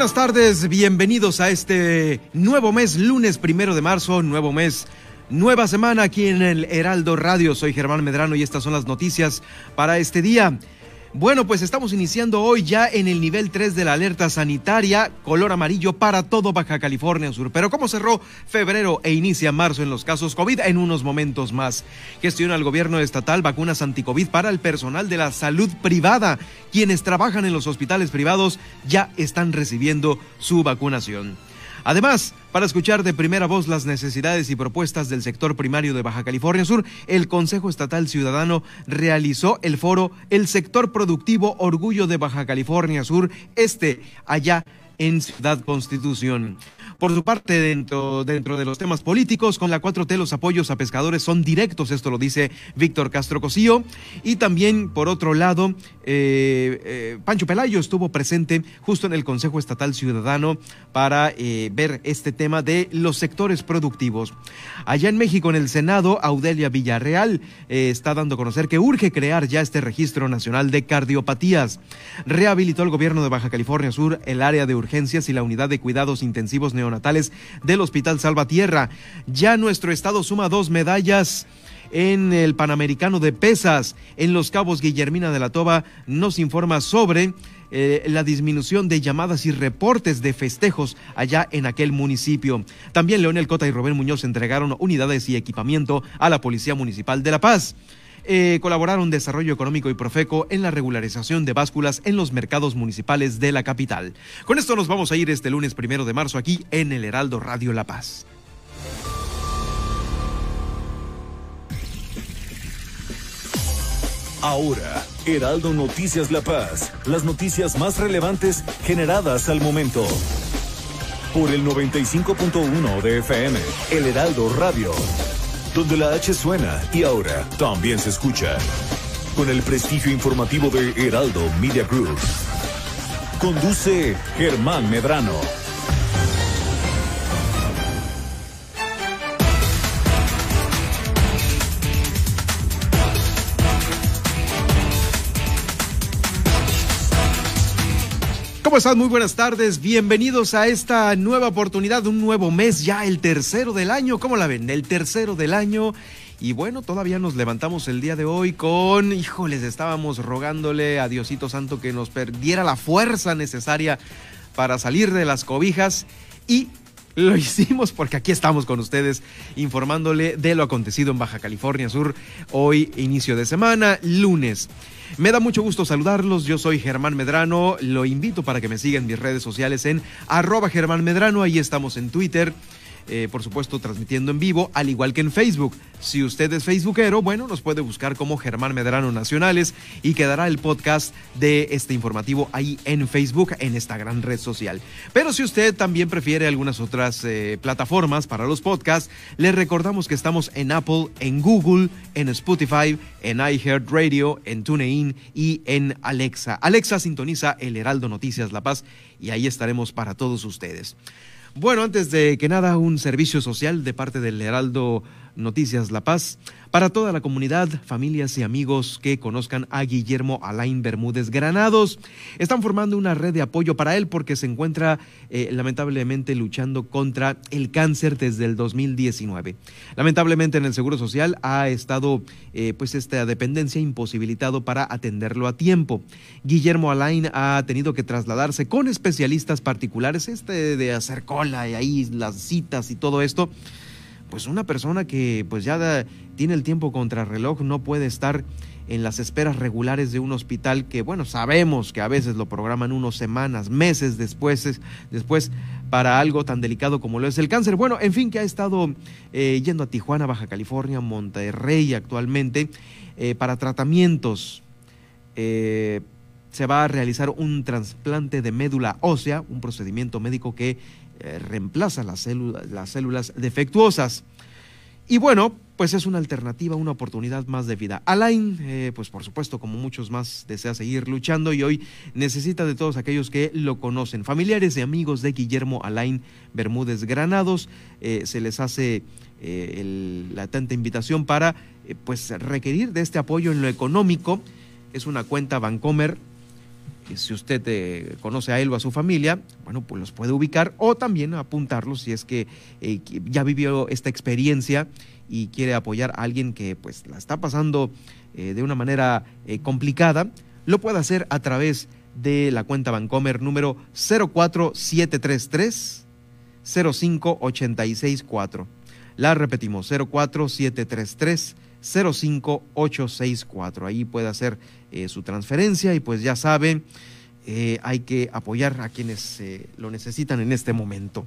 Buenas tardes, bienvenidos a este nuevo mes, lunes primero de marzo, nuevo mes Nueva semana aquí en el Heraldo Radio. Soy Germán Medrano y estas son las noticias para este día. Bueno, pues estamos iniciando hoy ya en el nivel 3 de la alerta sanitaria, color amarillo para todo Baja California Sur. Pero ¿cómo cerró febrero e inicia marzo en los casos COVID? En unos momentos más. Gestiona el gobierno estatal vacunas anticovid para el personal de la salud privada. Quienes trabajan en los hospitales privados ya están recibiendo su vacunación. Además, para escuchar de primera voz las necesidades y propuestas del sector primario de Baja California Sur, el Consejo Estatal Ciudadano realizó el foro El sector productivo Orgullo de Baja California Sur, este allá en Ciudad Constitución. Por su parte, dentro, dentro de los temas políticos, con la 4T los apoyos a pescadores son directos, esto lo dice Víctor Castro Cosío. Y también, por otro lado, eh, eh, Pancho Pelayo estuvo presente justo en el Consejo Estatal Ciudadano para eh, ver este tema de los sectores productivos. Allá en México, en el Senado, Audelia Villarreal está dando a conocer que urge crear ya este registro nacional de cardiopatías. Rehabilitó el gobierno de Baja California Sur el área de urgencias y la unidad de cuidados intensivos neonatales natales del Hospital Salvatierra. Ya nuestro estado suma dos medallas en el Panamericano de Pesas. En Los Cabos, Guillermina de la Toba nos informa sobre eh, la disminución de llamadas y reportes de festejos allá en aquel municipio. También Leonel Cota y Rubén Muñoz entregaron unidades y equipamiento a la Policía Municipal de La Paz. Eh, colaboraron Desarrollo Económico y Profeco en la regularización de básculas en los mercados municipales de la capital. Con esto nos vamos a ir este lunes primero de marzo aquí en el Heraldo Radio La Paz. Ahora, Heraldo Noticias La Paz, las noticias más relevantes generadas al momento. Por el 95.1 de FM, El Heraldo Radio donde la H suena y ahora también se escucha. Con el prestigio informativo de Heraldo Media Group. Conduce Germán Medrano. ¿Cómo están? Muy buenas tardes. Bienvenidos a esta nueva oportunidad, un nuevo mes, ya el tercero del año. ¿Cómo la ven? El tercero del año. Y bueno, todavía nos levantamos el día de hoy con, híjoles, estábamos rogándole a Diosito Santo que nos perdiera la fuerza necesaria para salir de las cobijas y lo hicimos porque aquí estamos con ustedes informándole de lo acontecido en Baja California Sur hoy inicio de semana, lunes. Me da mucho gusto saludarlos. Yo soy Germán Medrano. Lo invito para que me sigan mis redes sociales en arroba Germán Medrano. Ahí estamos en Twitter. Eh, por supuesto, transmitiendo en vivo, al igual que en Facebook. Si usted es Facebookero, bueno, nos puede buscar como Germán Medrano Nacionales y quedará el podcast de este informativo ahí en Facebook, en esta gran red social. Pero si usted también prefiere algunas otras eh, plataformas para los podcasts, le recordamos que estamos en Apple, en Google, en Spotify, en iHeartRadio, en TuneIn y en Alexa. Alexa sintoniza el Heraldo Noticias La Paz y ahí estaremos para todos ustedes. Bueno, antes de que nada, un servicio social de parte del Heraldo Noticias La Paz. Para toda la comunidad, familias y amigos que conozcan a Guillermo Alain Bermúdez Granados, están formando una red de apoyo para él porque se encuentra eh, lamentablemente luchando contra el cáncer desde el 2019. Lamentablemente en el Seguro Social ha estado eh, pues esta dependencia imposibilitado para atenderlo a tiempo. Guillermo Alain ha tenido que trasladarse con especialistas particulares, este de hacer cola y ahí las citas y todo esto pues una persona que pues ya tiene el tiempo contra reloj no puede estar en las esperas regulares de un hospital que, bueno, sabemos que a veces lo programan unos semanas, meses después, después para algo tan delicado como lo es el cáncer. Bueno, en fin, que ha estado eh, yendo a Tijuana, Baja California, Monterrey actualmente eh, para tratamientos. Eh, se va a realizar un trasplante de médula ósea, un procedimiento médico que eh, reemplaza las, células, las células defectuosas. Y bueno, pues es una alternativa, una oportunidad más de vida. Alain, eh, pues por supuesto, como muchos más, desea seguir luchando y hoy necesita de todos aquellos que lo conocen. Familiares y amigos de Guillermo Alain Bermúdez Granados, eh, se les hace la atenta invitación para pues requerir de este apoyo en lo económico. Es una cuenta Vancomer si usted eh, conoce a él o a su familia, bueno, pues los puede ubicar o también apuntarlos si es que eh, ya vivió esta experiencia y quiere apoyar a alguien que pues la está pasando eh, de una manera complicada, lo puede hacer a través de la cuenta Bancomer número 04733 05864. La repetimos, 04733 05864. Ahí puede hacer eh, su transferencia y pues ya saben, eh, hay que apoyar a quienes eh, lo necesitan en este momento.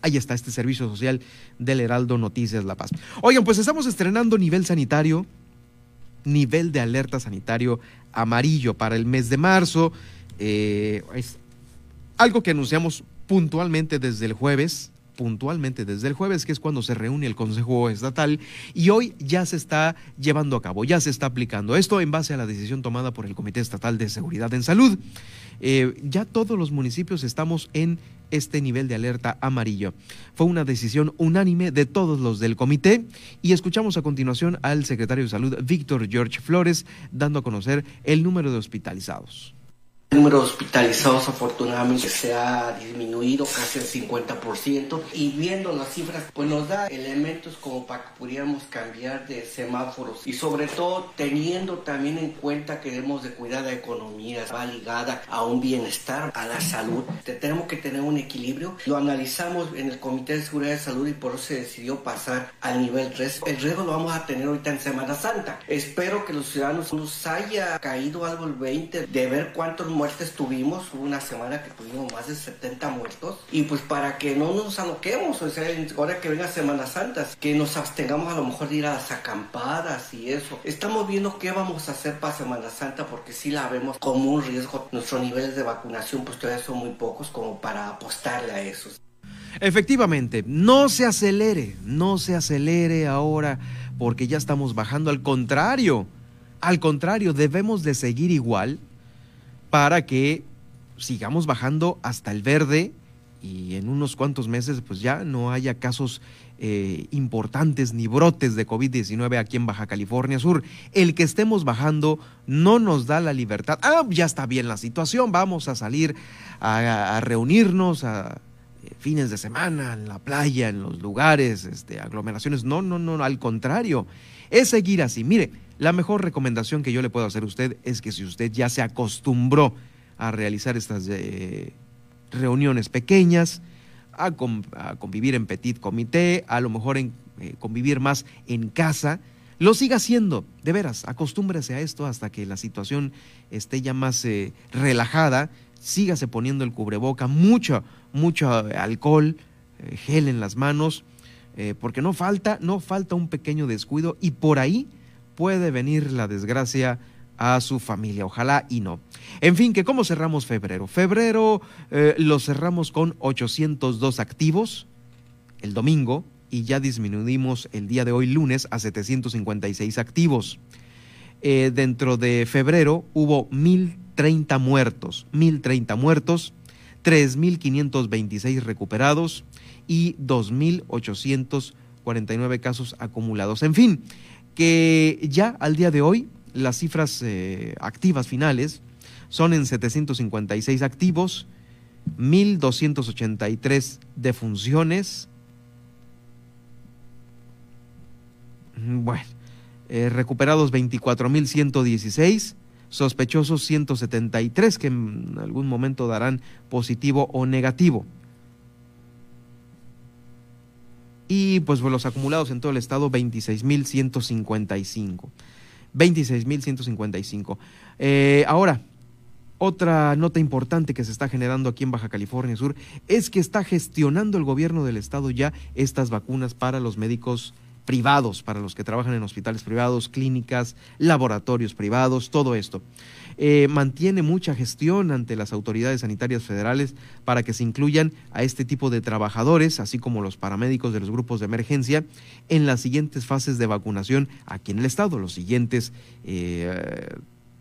Ahí está este servicio social del Heraldo Noticias La Paz. Oigan, pues estamos estrenando nivel sanitario, nivel de alerta sanitario amarillo para el mes de marzo. es algo que anunciamos puntualmente desde el jueves puntualmente desde el jueves, que es cuando se reúne el Consejo Estatal, y hoy ya se está llevando a cabo, ya se está aplicando esto en base a la decisión tomada por el Comité Estatal de Seguridad en Salud. Eh, ya todos los municipios estamos en este nivel de alerta amarillo. Fue una decisión unánime de todos los del comité y escuchamos a continuación al secretario de Salud, Víctor George Flores, dando a conocer el número de hospitalizados. El número de hospitalizados afortunadamente se ha disminuido casi el 50% y viendo las cifras pues nos da elementos como para que pudiéramos cambiar de semáforos y sobre todo teniendo también en cuenta que debemos de cuidar la economía, va ligada a un bienestar, a la salud. Tenemos que tener un equilibrio. Lo analizamos en el Comité de Seguridad de Salud y por eso se decidió pasar al nivel 3. El riesgo lo vamos a tener ahorita en Semana Santa. Espero que los ciudadanos nos haya caído algo el 20 de ver cuántos muertes tuvimos, hubo una semana que tuvimos más de 70 muertos, y pues para que no nos aloquemos, o sea, ahora que venga Semana Santa, que nos abstengamos a lo mejor de ir a las acampadas y eso. Estamos viendo qué vamos a hacer para Semana Santa porque si la vemos como un riesgo. Nuestros niveles de vacunación pues todavía son muy pocos como para apostarle a eso. Efectivamente, no se acelere, no se acelere ahora porque ya estamos bajando, al contrario, al contrario, debemos de seguir igual para que sigamos bajando hasta el verde y en unos cuantos meses pues ya no haya casos eh, importantes ni brotes de COVID-19 aquí en Baja California Sur. El que estemos bajando no nos da la libertad. Ah, ya está bien la situación, vamos a salir a, reunirnos a eh, fines de semana en la playa, en los lugares, este, aglomeraciones. No, no, no, al contrario, es seguir así. Mire, la mejor recomendación que yo le puedo hacer a usted es que si usted ya se acostumbró a realizar estas eh, reuniones pequeñas, a, convivir en petit comité, a lo mejor en eh, convivir más en casa, lo siga haciendo, de veras, acostúmbrese a esto hasta que la situación esté ya más eh, relajada, sígase poniendo el cubreboca, mucho, mucho alcohol, gel en las manos, porque no falta, no falta un pequeño descuido y por ahí puede venir la desgracia a su familia. Ojalá y no. En fin, que cómo cerramos febrero. Febrero eh, lo cerramos con 802 activos el domingo y ya disminuimos el día de hoy lunes a 756 activos. Eh, dentro de febrero hubo 1030 muertos, 1030 muertos, 3.526 recuperados y 2.800 49 casos acumulados. En fin, que ya al día de hoy las cifras eh, activas finales son en 756 activos, 1.283 defunciones. Bueno, eh, recuperados 24.116, sospechosos 173 que en algún momento darán positivo o negativo. Y pues los acumulados en todo el estado 26.155. 26.155. Eh, ahora, otra nota importante que se está generando aquí en Baja California Sur es que está gestionando el gobierno del estado ya estas vacunas para los médicos privados, para los que trabajan en hospitales privados, clínicas, laboratorios privados, todo esto. Eh, mantiene mucha gestión ante las autoridades sanitarias federales para que se incluyan a este tipo de trabajadores, así como los paramédicos de los grupos de emergencia, en las siguientes fases de vacunación aquí en el estado, los siguientes... Eh,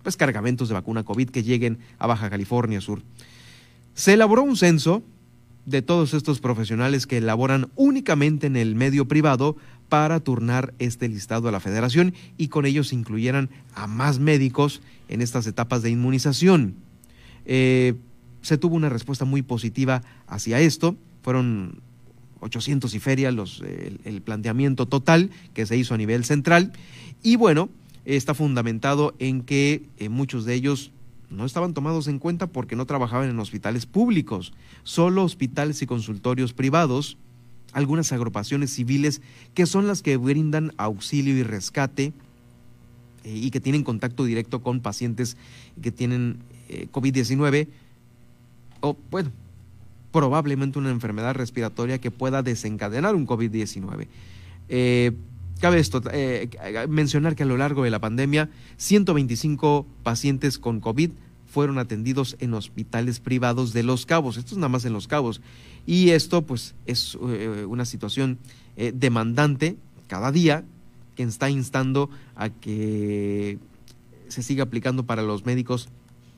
pues, cargamentos de vacuna COVID que lleguen a Baja California Sur. Se elaboró un censo de todos estos profesionales que elaboran únicamente en el medio privado para turnar este listado a la federación y con ellos incluyeran a más médicos en estas etapas de inmunización. Eh, se tuvo una respuesta muy positiva hacia esto, fueron 800 y feria los, el planteamiento total que se hizo a nivel central. Y bueno, está fundamentado en que eh, muchos de ellos no estaban tomados en cuenta porque no trabajaban en hospitales públicos, solo hospitales y consultorios privados, algunas agrupaciones civiles que son las que brindan auxilio y rescate eh, y que tienen contacto directo con pacientes que tienen eh, COVID-19 o, bueno, probablemente una enfermedad respiratoria que pueda desencadenar un COVID-19. Cabe esto, eh, mencionar que a lo largo de la pandemia, 125 pacientes con COVID fueron atendidos en hospitales privados de Los Cabos. Esto es nada más en Los Cabos. Y esto, pues, es eh, una situación eh, demandante cada día que está instando a que se siga aplicando para los médicos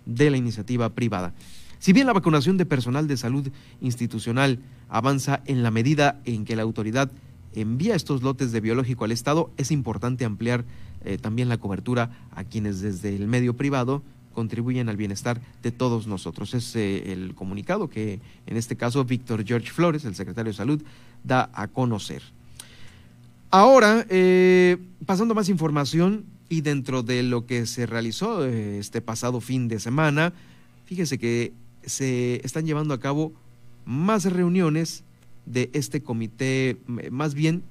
de la iniciativa privada. Si bien la vacunación de personal de salud institucional avanza en la medida en que la autoridad envía estos lotes de biológico al Estado, es importante ampliar eh, también la cobertura a quienes desde el medio privado contribuyen al bienestar de todos nosotros. Es eh, el comunicado que en este caso Víctor George Flores, el secretario de Salud, da a conocer. Ahora, eh, pasando más información y dentro de lo que se realizó este pasado fin de semana, fíjese que se están llevando a cabo más reuniones de este comité, más bien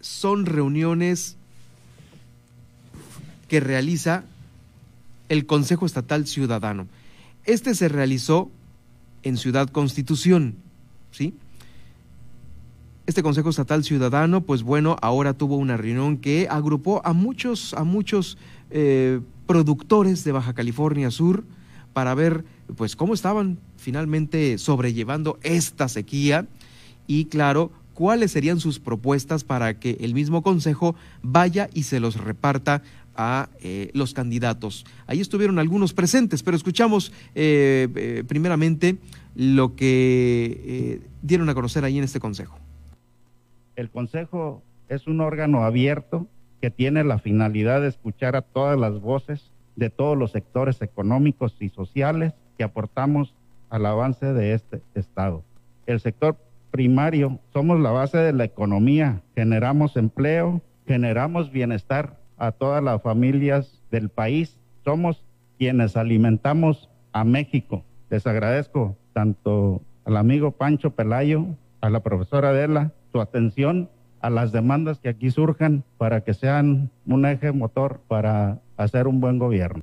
son reuniones que realiza el Consejo Estatal Ciudadano. Este se realizó en Ciudad Constitución, ¿sí? Este Consejo Estatal Ciudadano, pues bueno, ahora tuvo una reunión que agrupó a muchos, a muchos eh, productores de Baja California Sur para ver pues cómo estaban finalmente sobrellevando esta sequía y claro, cuáles serían sus propuestas para que el mismo Consejo vaya y se los reparta a eh, los candidatos. Ahí estuvieron algunos presentes, pero escuchamos eh, eh, primeramente lo que dieron a conocer ahí en este Consejo. El Consejo es un órgano abierto que tiene la finalidad de escuchar a todas las voces de todos los sectores económicos y sociales que aportamos al avance de este Estado. El sector primario, somos la base de la economía, generamos empleo, generamos bienestar a todas las familias del país, somos quienes alimentamos a México. Les agradezco tanto al amigo Pancho Pelayo, a la profesora Adela, su atención a las demandas que aquí surjan para que sean un eje motor para hacer un buen gobierno.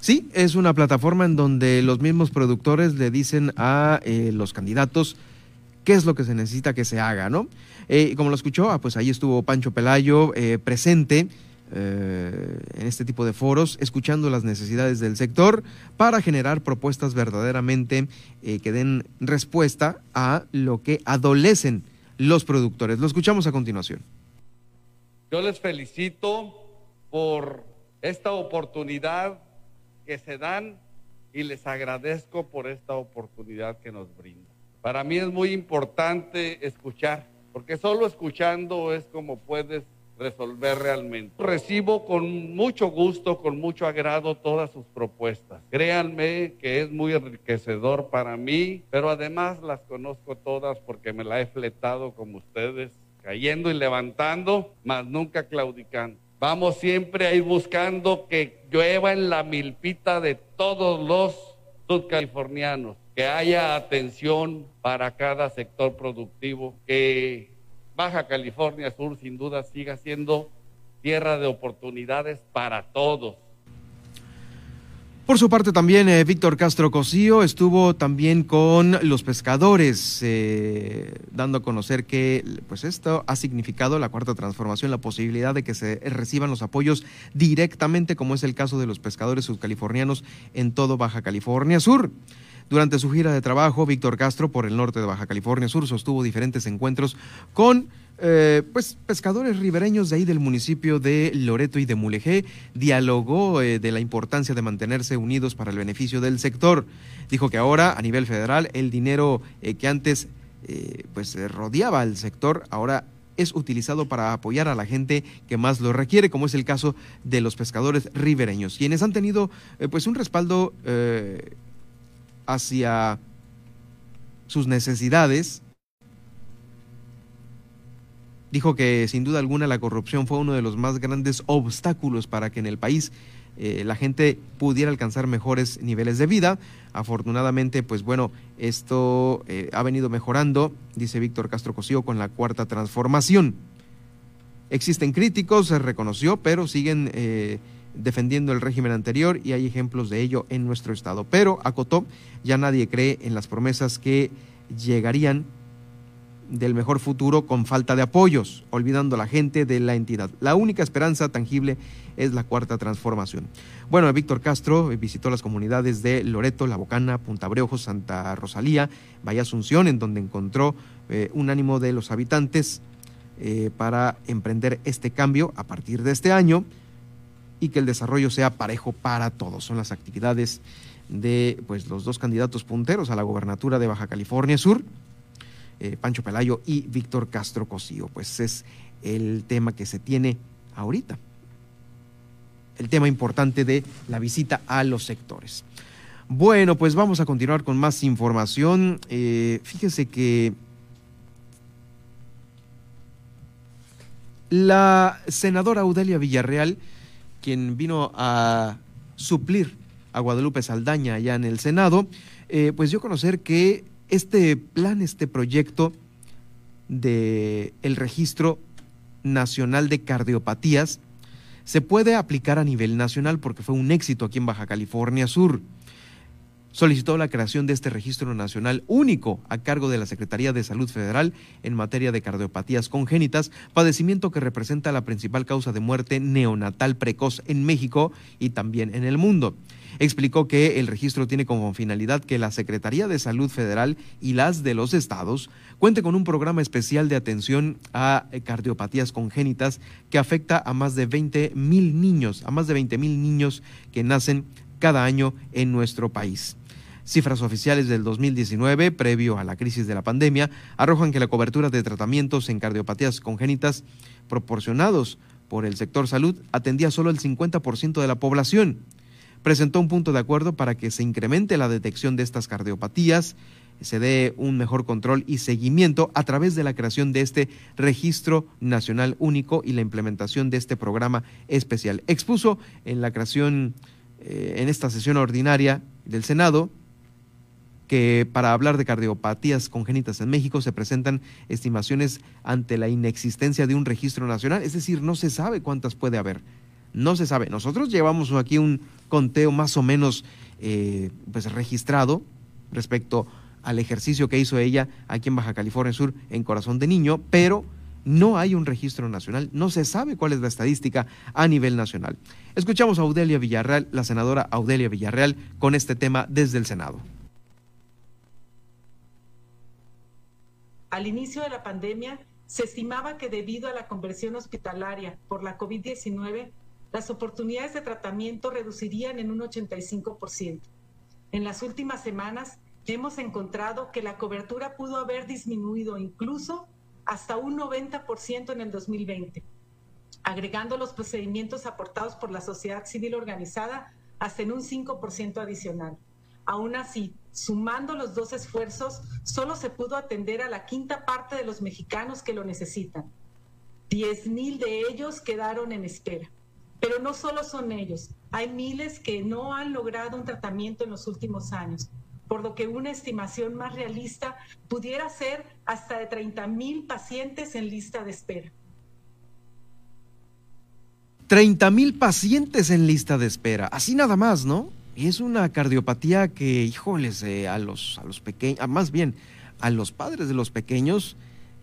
Sí, es una plataforma en donde los mismos productores le dicen a eh, los candidatos qué es lo que se necesita que se haga, ¿no? Eh, como lo escuchó, ah, pues ahí estuvo Pancho Pelayo eh, presente en este tipo de foros, escuchando las necesidades del sector para generar propuestas verdaderamente que den respuesta a lo que adolecen los productores. Lo escuchamos a continuación. Yo les felicito por esta oportunidad que se dan y les agradezco por esta oportunidad que nos brinda. Para mí es muy importante escuchar, porque solo escuchando es como puedes resolver realmente. Recibo con mucho gusto, con mucho agrado todas sus propuestas. Créanme que es muy enriquecedor para mí, pero además las conozco todas porque me la he fletado como ustedes, cayendo y levantando, mas nunca claudicando. Vamos siempre a ir buscando que llueva en la milpita de todos los subcalifornianos, que haya atención para cada sector productivo, que Baja California Sur sin duda siga siendo tierra de oportunidades para todos. Por su parte también eh, Víctor Castro Cosío estuvo también con los pescadores, eh, dando a conocer que pues esto ha significado la cuarta transformación, la posibilidad de que se reciban los apoyos directamente, como es el caso de los pescadores subcalifornianos en todo Baja California Sur. Durante su gira de trabajo, Víctor Castro por el norte de Baja California Sur sostuvo diferentes encuentros con eh, pues pescadores ribereños de ahí del municipio de Loreto y de Mulegé, dialogó eh, de la importancia de mantenerse unidos para el beneficio del sector. Dijo que ahora a nivel federal el dinero eh, que antes pues rodeaba al sector ahora es utilizado para apoyar a la gente que más lo requiere, como es el caso de los pescadores ribereños, quienes han tenido pues un respaldo hacia sus necesidades. Dijo que sin duda alguna la corrupción fue uno de los más grandes obstáculos para que en el país eh, la gente pudiera alcanzar mejores niveles de vida. Afortunadamente, pues bueno, esto eh, ha venido mejorando, dice Víctor Castro Cosío, con la cuarta transformación. Existen críticos, se reconoció, pero siguen eh, defendiendo el régimen anterior y hay ejemplos de ello en nuestro estado. Pero, acotó, ya nadie cree en las promesas que llegarían del mejor futuro con falta de apoyos, olvidando a la gente de la entidad. La única esperanza tangible es la cuarta transformación. Bueno, Víctor Castro visitó las comunidades de Loreto, La Bocana, Punta Breojo, Santa Rosalía, Valle Asunción, en donde encontró eh, un ánimo de los habitantes eh, para emprender este cambio a partir de este año y que el desarrollo sea parejo para todos. Son las actividades de pues, los dos candidatos punteros a la gobernatura de Baja California Sur, eh, Pancho Pelayo y Víctor Castro Cosío. Pues es el tema que se tiene ahorita, el tema importante de la visita a los sectores. Bueno, pues vamos a continuar con más información. Eh, fíjese que la senadora Audelia Villarreal quien vino a suplir a Guadalupe Saldaña allá en el Senado, eh, pues dio a conocer que este plan, este proyecto de el registro nacional de cardiopatías se puede aplicar a nivel nacional porque fue un éxito aquí en Baja California Sur solicitó la creación de este registro nacional único a cargo de la Secretaría de Salud Federal en materia de cardiopatías congénitas, padecimiento que representa la principal causa de muerte neonatal precoz en México y también en el mundo. Explicó que el registro tiene como finalidad que la Secretaría de Salud Federal y las de los estados cuente con un programa especial de atención a cardiopatías congénitas que afecta a más de 20 mil niños, a más de 20 mil niños que nacen cada año en nuestro país. Cifras oficiales del 2019, previo a la crisis de la pandemia, arrojan que la cobertura de tratamientos en cardiopatías congénitas proporcionados por el sector salud atendía solo el 50% de la población. Presentó un punto de acuerdo para que se incremente la detección de estas cardiopatías, se dé un mejor control y seguimiento a través de la creación de este registro nacional único y la implementación de este programa especial. Expuso en la creación, eh, en esta sesión ordinaria del Senado, que para hablar de cardiopatías congénitas en México se presentan estimaciones ante la inexistencia de un registro nacional, es decir, no se sabe cuántas puede haber. No se sabe. Nosotros llevamos aquí un conteo más o menos eh, pues registrado respecto al ejercicio que hizo ella aquí en Baja California Sur en Corazón de Niño, pero no hay un registro nacional, no se sabe cuál es la estadística a nivel nacional. Escuchamos a Audelia Villarreal, la senadora Audelia Villarreal, con este tema desde el Senado. Al inicio de la pandemia, se estimaba que debido a la conversión hospitalaria por la COVID-19, las oportunidades de tratamiento reducirían en un 85%. En las últimas semanas, hemos encontrado que la cobertura pudo haber disminuido incluso hasta un 90% en el 2020, agregando los procedimientos aportados por la sociedad civil organizada hasta en un 5% adicional. Aún así, sumando los dos esfuerzos, solo se pudo atender a la quinta parte de los mexicanos que lo necesitan. 10 mil de ellos quedaron en espera. Pero no solo son ellos, hay miles que no han logrado un tratamiento en los últimos años, por lo que una estimación más realista pudiera ser hasta de 30 mil pacientes en lista de espera. 30 mil pacientes en lista de espera, así nada más, ¿no? Es una cardiopatía que, híjoles, eh, a los, a los pequeños, más bien a los padres de los pequeños,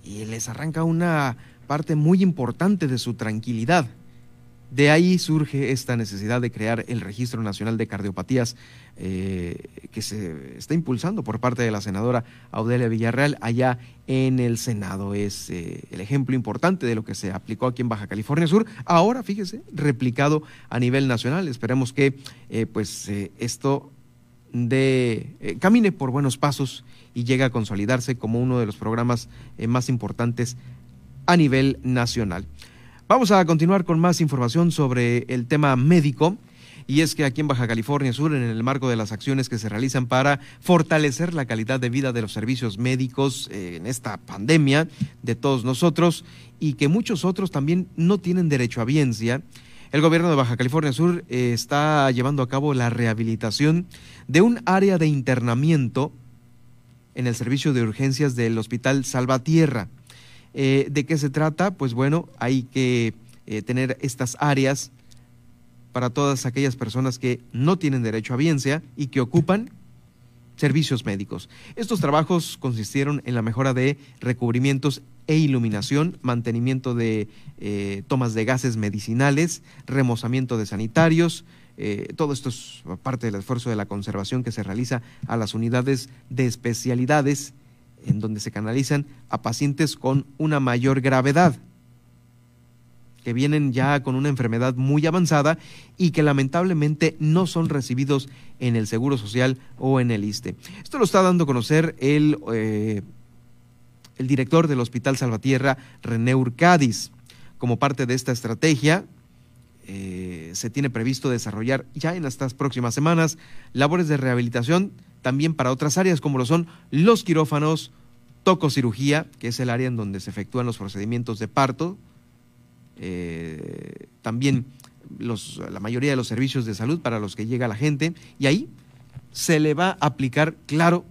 y les arranca una parte muy importante de su tranquilidad. De ahí surge esta necesidad de crear el Registro Nacional de Cardiopatías eh, que se está impulsando por parte de la senadora Audelia Villarreal allá en el Senado. Es eh, el ejemplo importante de lo que se aplicó aquí en Baja California Sur. Ahora, fíjese, replicado a nivel nacional. Esperemos que eh, pues esto de camine por buenos pasos y llegue a consolidarse como uno de los programas más importantes a nivel nacional. Vamos a continuar con más información sobre el tema médico. Y es que aquí en Baja California Sur, en el marco de las acciones que se realizan para fortalecer la calidad de vida de los servicios médicos eh, en esta pandemia de todos nosotros y que muchos otros también no tienen derecho a biencia, el gobierno de Baja California Sur eh, está llevando a cabo la rehabilitación de un área de internamiento en el servicio de urgencias del Hospital Salvatierra. Eh, ¿De qué se trata? Pues bueno, hay que eh, tener estas áreas para todas aquellas personas que no tienen derecho a biencia y que ocupan servicios médicos. Estos trabajos consistieron en la mejora de recubrimientos e iluminación, mantenimiento de eh, tomas de gases medicinales, remozamiento de sanitarios. todo esto es parte del esfuerzo de la conservación que se realiza a las unidades de especialidades en donde se canalizan a pacientes con una mayor gravedad, que vienen ya con una enfermedad muy avanzada y que lamentablemente no son recibidos en el Seguro Social o en el ISTE. Esto lo está dando a conocer el, eh, el director del Hospital Salvatierra, René Urcadis. Como parte de esta estrategia, eh, se tiene previsto desarrollar ya en estas próximas semanas labores de rehabilitación también para otras áreas como lo son los quirófanos, tococirugía, que es el área en donde se efectúan los procedimientos de parto, eh, también los, la mayoría de los servicios de salud para los que llega la gente, y ahí se le va a aplicar, claro,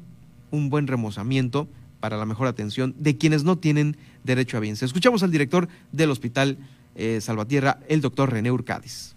un buen remozamiento para la mejor atención de quienes no tienen derecho a bienes. Escuchamos al director del Hospital eh, Salvatierra, el doctor René Urcadis.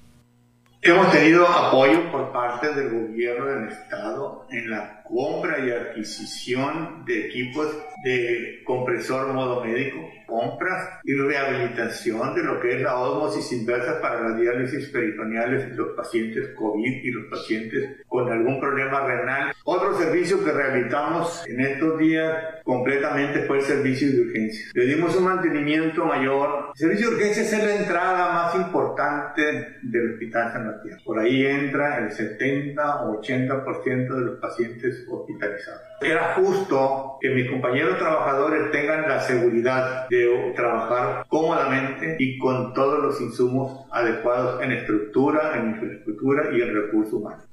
Hemos tenido apoyo por parte del gobierno del estado en la compra y adquisición de equipos de compresor modo médico, compras y rehabilitación de lo que es la osmosis inversa para las diálisis peritoneales de los pacientes COVID y los pacientes con algún problema renal. Otro servicio que realizamos en estos días completamente fue el servicio de urgencias. Le dimos un mantenimiento mayor. El servicio de urgencias es la entrada más importante del Hospital San Martín. Por ahí entra el 70 o 80% de los pacientes hospitalizados. Era justo que mis compañeros trabajadores tengan la seguridad de trabajar cómodamente y con todos los insumos adecuados en estructura, en infraestructura y en recursos humanos.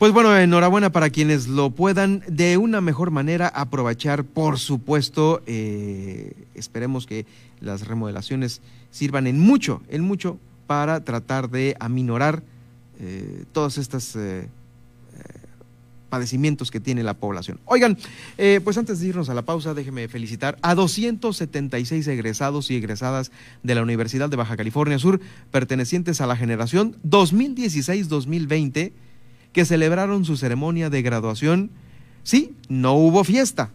Pues bueno, enhorabuena para quienes lo puedan de una mejor manera aprovechar, por supuesto, eh, esperemos que las remodelaciones sirvan en mucho, en mucho para tratar de aminorar eh, todas estas eh, padecimientos que tiene la población. Oigan, eh, pues antes de irnos a la pausa, déjeme felicitar a 276 egresados y egresadas de la Universidad de Baja California Sur, pertenecientes a la generación 2016-2020, que celebraron su ceremonia de graduación. Sí, no hubo fiesta,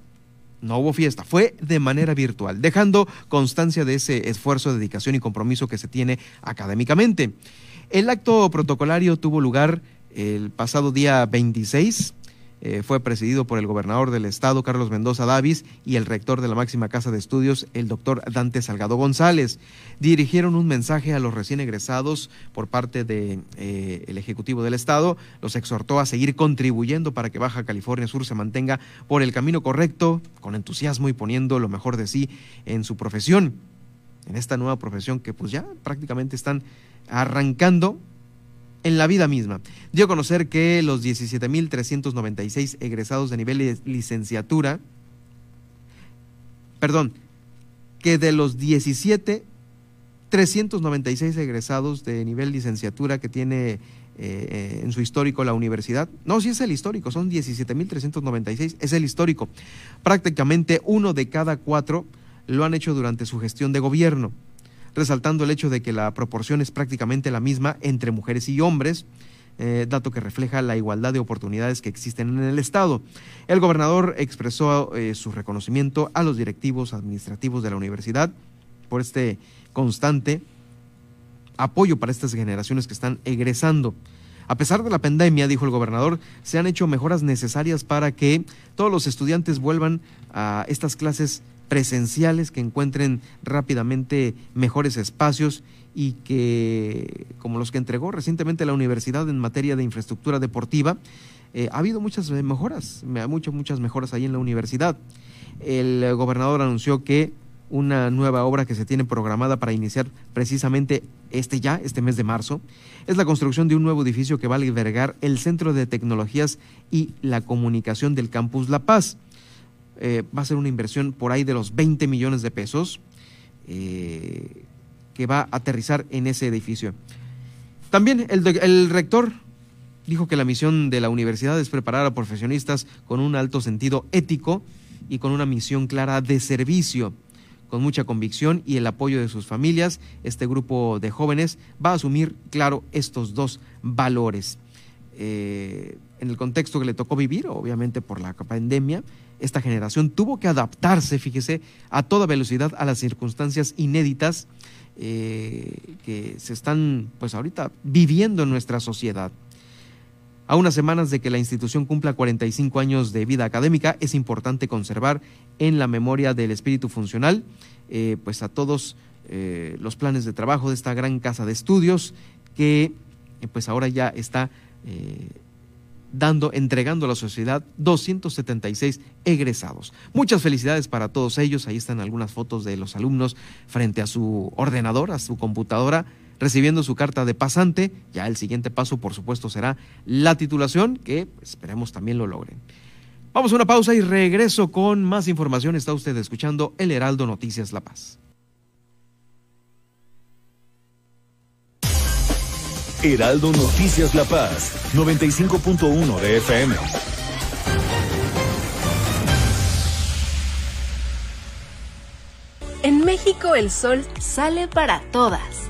no hubo fiesta, fue de manera virtual, dejando constancia de ese esfuerzo, dedicación y compromiso que se tiene académicamente. El acto protocolario tuvo lugar el pasado día 26 eh, fue presidido por el gobernador del estado, Carlos Mendoza Davis, y el rector de la máxima casa de estudios, el doctor Dante Salgado González. Dirigieron un mensaje a los recién egresados por parte del de, eh, Ejecutivo del Estado. Los exhortó a seguir contribuyendo para que Baja California Sur se mantenga por el camino correcto, con entusiasmo y poniendo lo mejor de sí en su profesión, en esta nueva profesión que pues ya prácticamente están arrancando en la vida misma. Dio a conocer que los 17.396 egresados de nivel de licenciatura, perdón, que de los 17.396 egresados de nivel licenciatura que tiene eh, en su histórico la universidad. No, sí es el histórico, son 17.396, es el histórico. Prácticamente uno de cada cuatro lo han hecho durante su gestión de gobierno resaltando el hecho de que la proporción es prácticamente la misma entre mujeres y hombres, eh, dato que refleja la igualdad de oportunidades que existen en el Estado. El gobernador expresó eh, su reconocimiento a los directivos administrativos de la universidad por este constante apoyo para estas generaciones que están egresando. A pesar de la pandemia, dijo el gobernador, se han hecho mejoras necesarias para que todos los estudiantes vuelvan a estas clases presenciales, que encuentren rápidamente mejores espacios y que, como los que entregó recientemente la universidad en materia de infraestructura deportiva, eh, ha habido muchas mejoras, muchas, muchas mejoras ahí en la universidad. El gobernador anunció que una nueva obra que se tiene programada para iniciar precisamente este ya, este mes de marzo, es la construcción de un nuevo edificio que va a albergar el Centro de Tecnologías y la Comunicación del Campus La Paz. Eh, va a ser una inversión por ahí de los 20 millones de pesos eh, que va a aterrizar en ese edificio. También el, rector dijo que la misión de la universidad es preparar a profesionistas con un alto sentido ético y con una misión clara de servicio. Con mucha convicción y el apoyo de sus familias, este grupo de jóvenes va a asumir, claro, estos dos valores. Eh, en el contexto que le tocó vivir, obviamente por la pandemia, esta generación tuvo que adaptarse, fíjese, a toda velocidad a las circunstancias inéditas eh, que se están, pues ahorita, viviendo en nuestra sociedad. A unas semanas de que la institución cumpla 45 años de vida académica, es importante conservar en la memoria del espíritu funcional, eh, pues a todos eh, los planes de trabajo de esta gran casa de estudios que, pues ahora ya está dando, entregando a la sociedad 276 egresados. Muchas felicidades para todos ellos. Ahí están algunas fotos de los alumnos frente a su ordenador, a su computadora, recibiendo su carta de pasante. Ya el siguiente paso, por supuesto, será la titulación, que esperemos también lo logren. Vamos a una pausa y regreso con más información. Está usted escuchando El Heraldo Noticias La Paz. Heraldo Noticias La Paz, 95.1 de FM. En México el sol sale para todas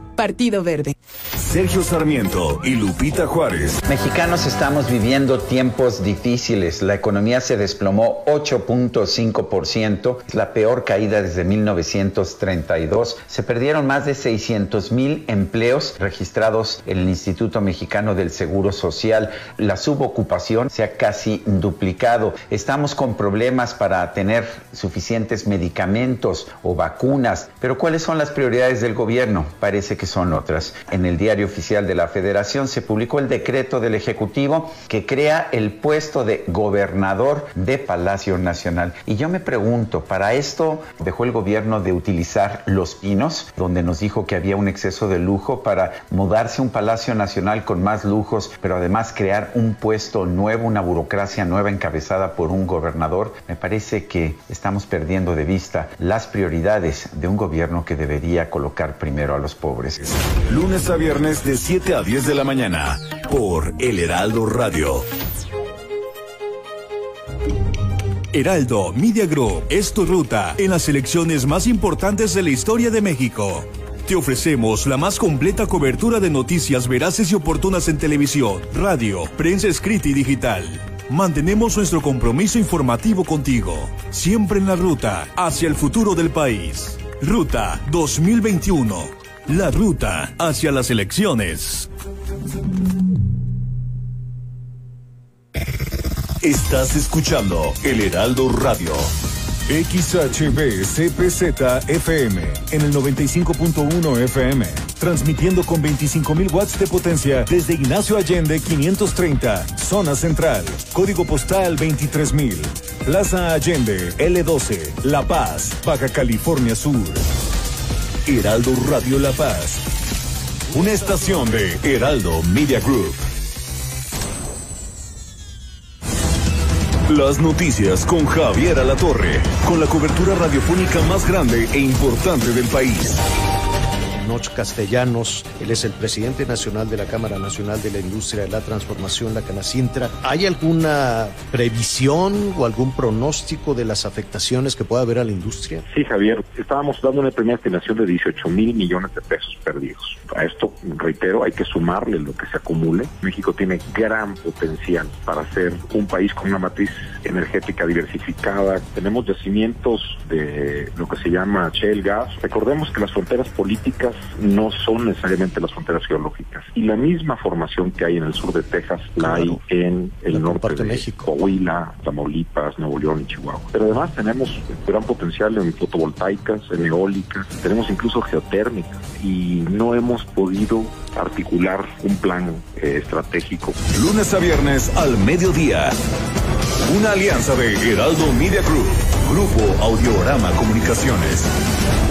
Partido Verde. Sergio Sarmiento y Lupita Juárez. Mexicanos estamos viviendo tiempos difíciles. La economía se desplomó 8.5%, es la peor caída desde 1932. Se perdieron más de 600 mil empleos registrados en el Instituto Mexicano del Seguro Social. La subocupación se ha casi duplicado. Estamos con problemas para tener suficientes medicamentos o vacunas. Pero ¿cuáles son las prioridades del gobierno? Parece que son otras. En el diario Oficial de la Federación se publicó el decreto del Ejecutivo que crea el puesto de gobernador de Palacio Nacional. Y yo me pregunto, ¿para esto dejó el gobierno de utilizar Los Pinos, donde nos dijo que había un exceso de lujo para mudarse a un Palacio Nacional con más lujos, pero además crear un puesto nuevo, una burocracia nueva encabezada por un gobernador? Me parece que estamos perdiendo de vista las prioridades de un gobierno que debería colocar primero a los pobres. Lunes a viernes de 7 a 10 de la mañana por El Heraldo Radio. Heraldo Media Group es tu ruta en las elecciones más importantes de la historia de México. Te ofrecemos la más completa cobertura de noticias veraces y oportunas en televisión, radio, prensa escrita y digital. Mantenemos nuestro compromiso informativo contigo, siempre en la ruta hacia el futuro del país. Ruta 2021. La ruta hacia las elecciones. Estás escuchando El Heraldo Radio. XHB CPZ FM en el 95.1 FM, transmitiendo con 25.000 watts de potencia desde Ignacio Allende 530, zona central, código postal 23.000, Plaza Allende L12, La Paz, Baja California Sur. Heraldo Radio La Paz, una estación de Heraldo Media Group. Las noticias con Javier Alatorre, con la cobertura radiofónica más grande e importante del país. Castellanos, él es el presidente nacional de la Cámara Nacional de la Industria de la Transformación, la Canacintra. ¿Hay alguna previsión o algún pronóstico de las afectaciones que pueda haber a la industria? Sí, Javier, estábamos dando una primera estimación de 18 mil millones de pesos perdidos. A esto, reitero, hay que sumarle lo que se acumule. México tiene gran potencial para ser un país con una matriz energética diversificada. Tenemos yacimientos de lo que se llama shale gas. Recordemos que las fronteras políticas no son necesariamente las fronteras geológicas. Y la misma formación que hay en el sur de Texas la hay en el norte de México. Coahuila, Tamaulipas, Nuevo León y Chihuahua. Pero además tenemos gran potencial en fotovoltaicas, en eólicas, tenemos incluso geotérmicas y no hemos podido articular un plan eh, estratégico. Lunes a viernes al mediodía. Una alianza de Heraldo Media Group, Grupo Audiorama Comunicaciones.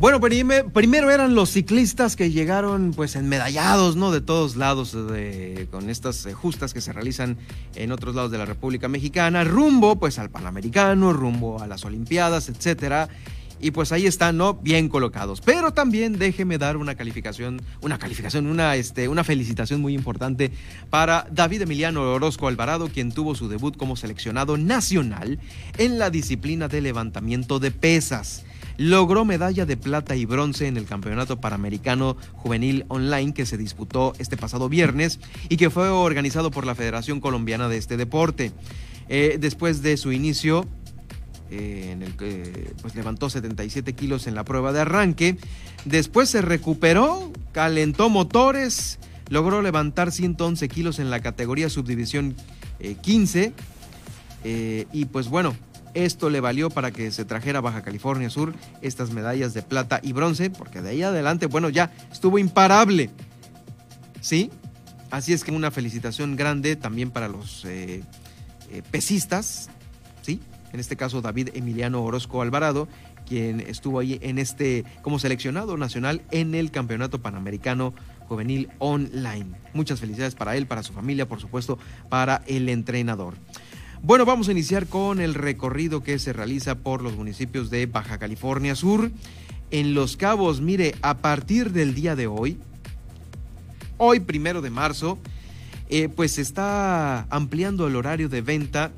Bueno, primero eran los ciclistas que llegaron pues enmedallados, ¿no? De todos lados con estas eh, justas que se realizan en otros lados de la República Mexicana, rumbo pues al Panamericano, rumbo a las Olimpiadas, etcétera. Y pues ahí están, ¿no? Bien colocados. Pero también déjeme dar una calificación, una calificación, una, este, una felicitación muy importante para David Emiliano Orozco Alvarado, quien tuvo su debut como seleccionado nacional en la disciplina de levantamiento de pesas logró medalla de plata y bronce en el Campeonato Panamericano Juvenil Online que se disputó este pasado viernes y que fue organizado por la Federación Colombiana de este deporte. Eh, después de su inicio, eh, en el que pues levantó 77 kilos en la prueba de arranque, después se recuperó, calentó motores, logró levantar 111 kilos en la categoría subdivisión 15 eh, y pues bueno, esto le valió para que se trajera Baja California Sur estas medallas de plata y bronce, porque de ahí adelante, bueno, ya estuvo imparable. ¿Sí? Así es que una felicitación grande también para los eh, eh, pesistas, ¿sí? En este caso David Emiliano Orozco Alvarado, quien estuvo ahí en este como seleccionado nacional en el Campeonato Panamericano Juvenil Online. Muchas felicidades para él, para su familia, por supuesto, para el entrenador. Bueno, vamos a iniciar con el recorrido que se realiza por los municipios de Baja California Sur. En Los Cabos, mire, a partir del día de hoy, hoy primero de marzo, eh, pues se está ampliando el horario de venta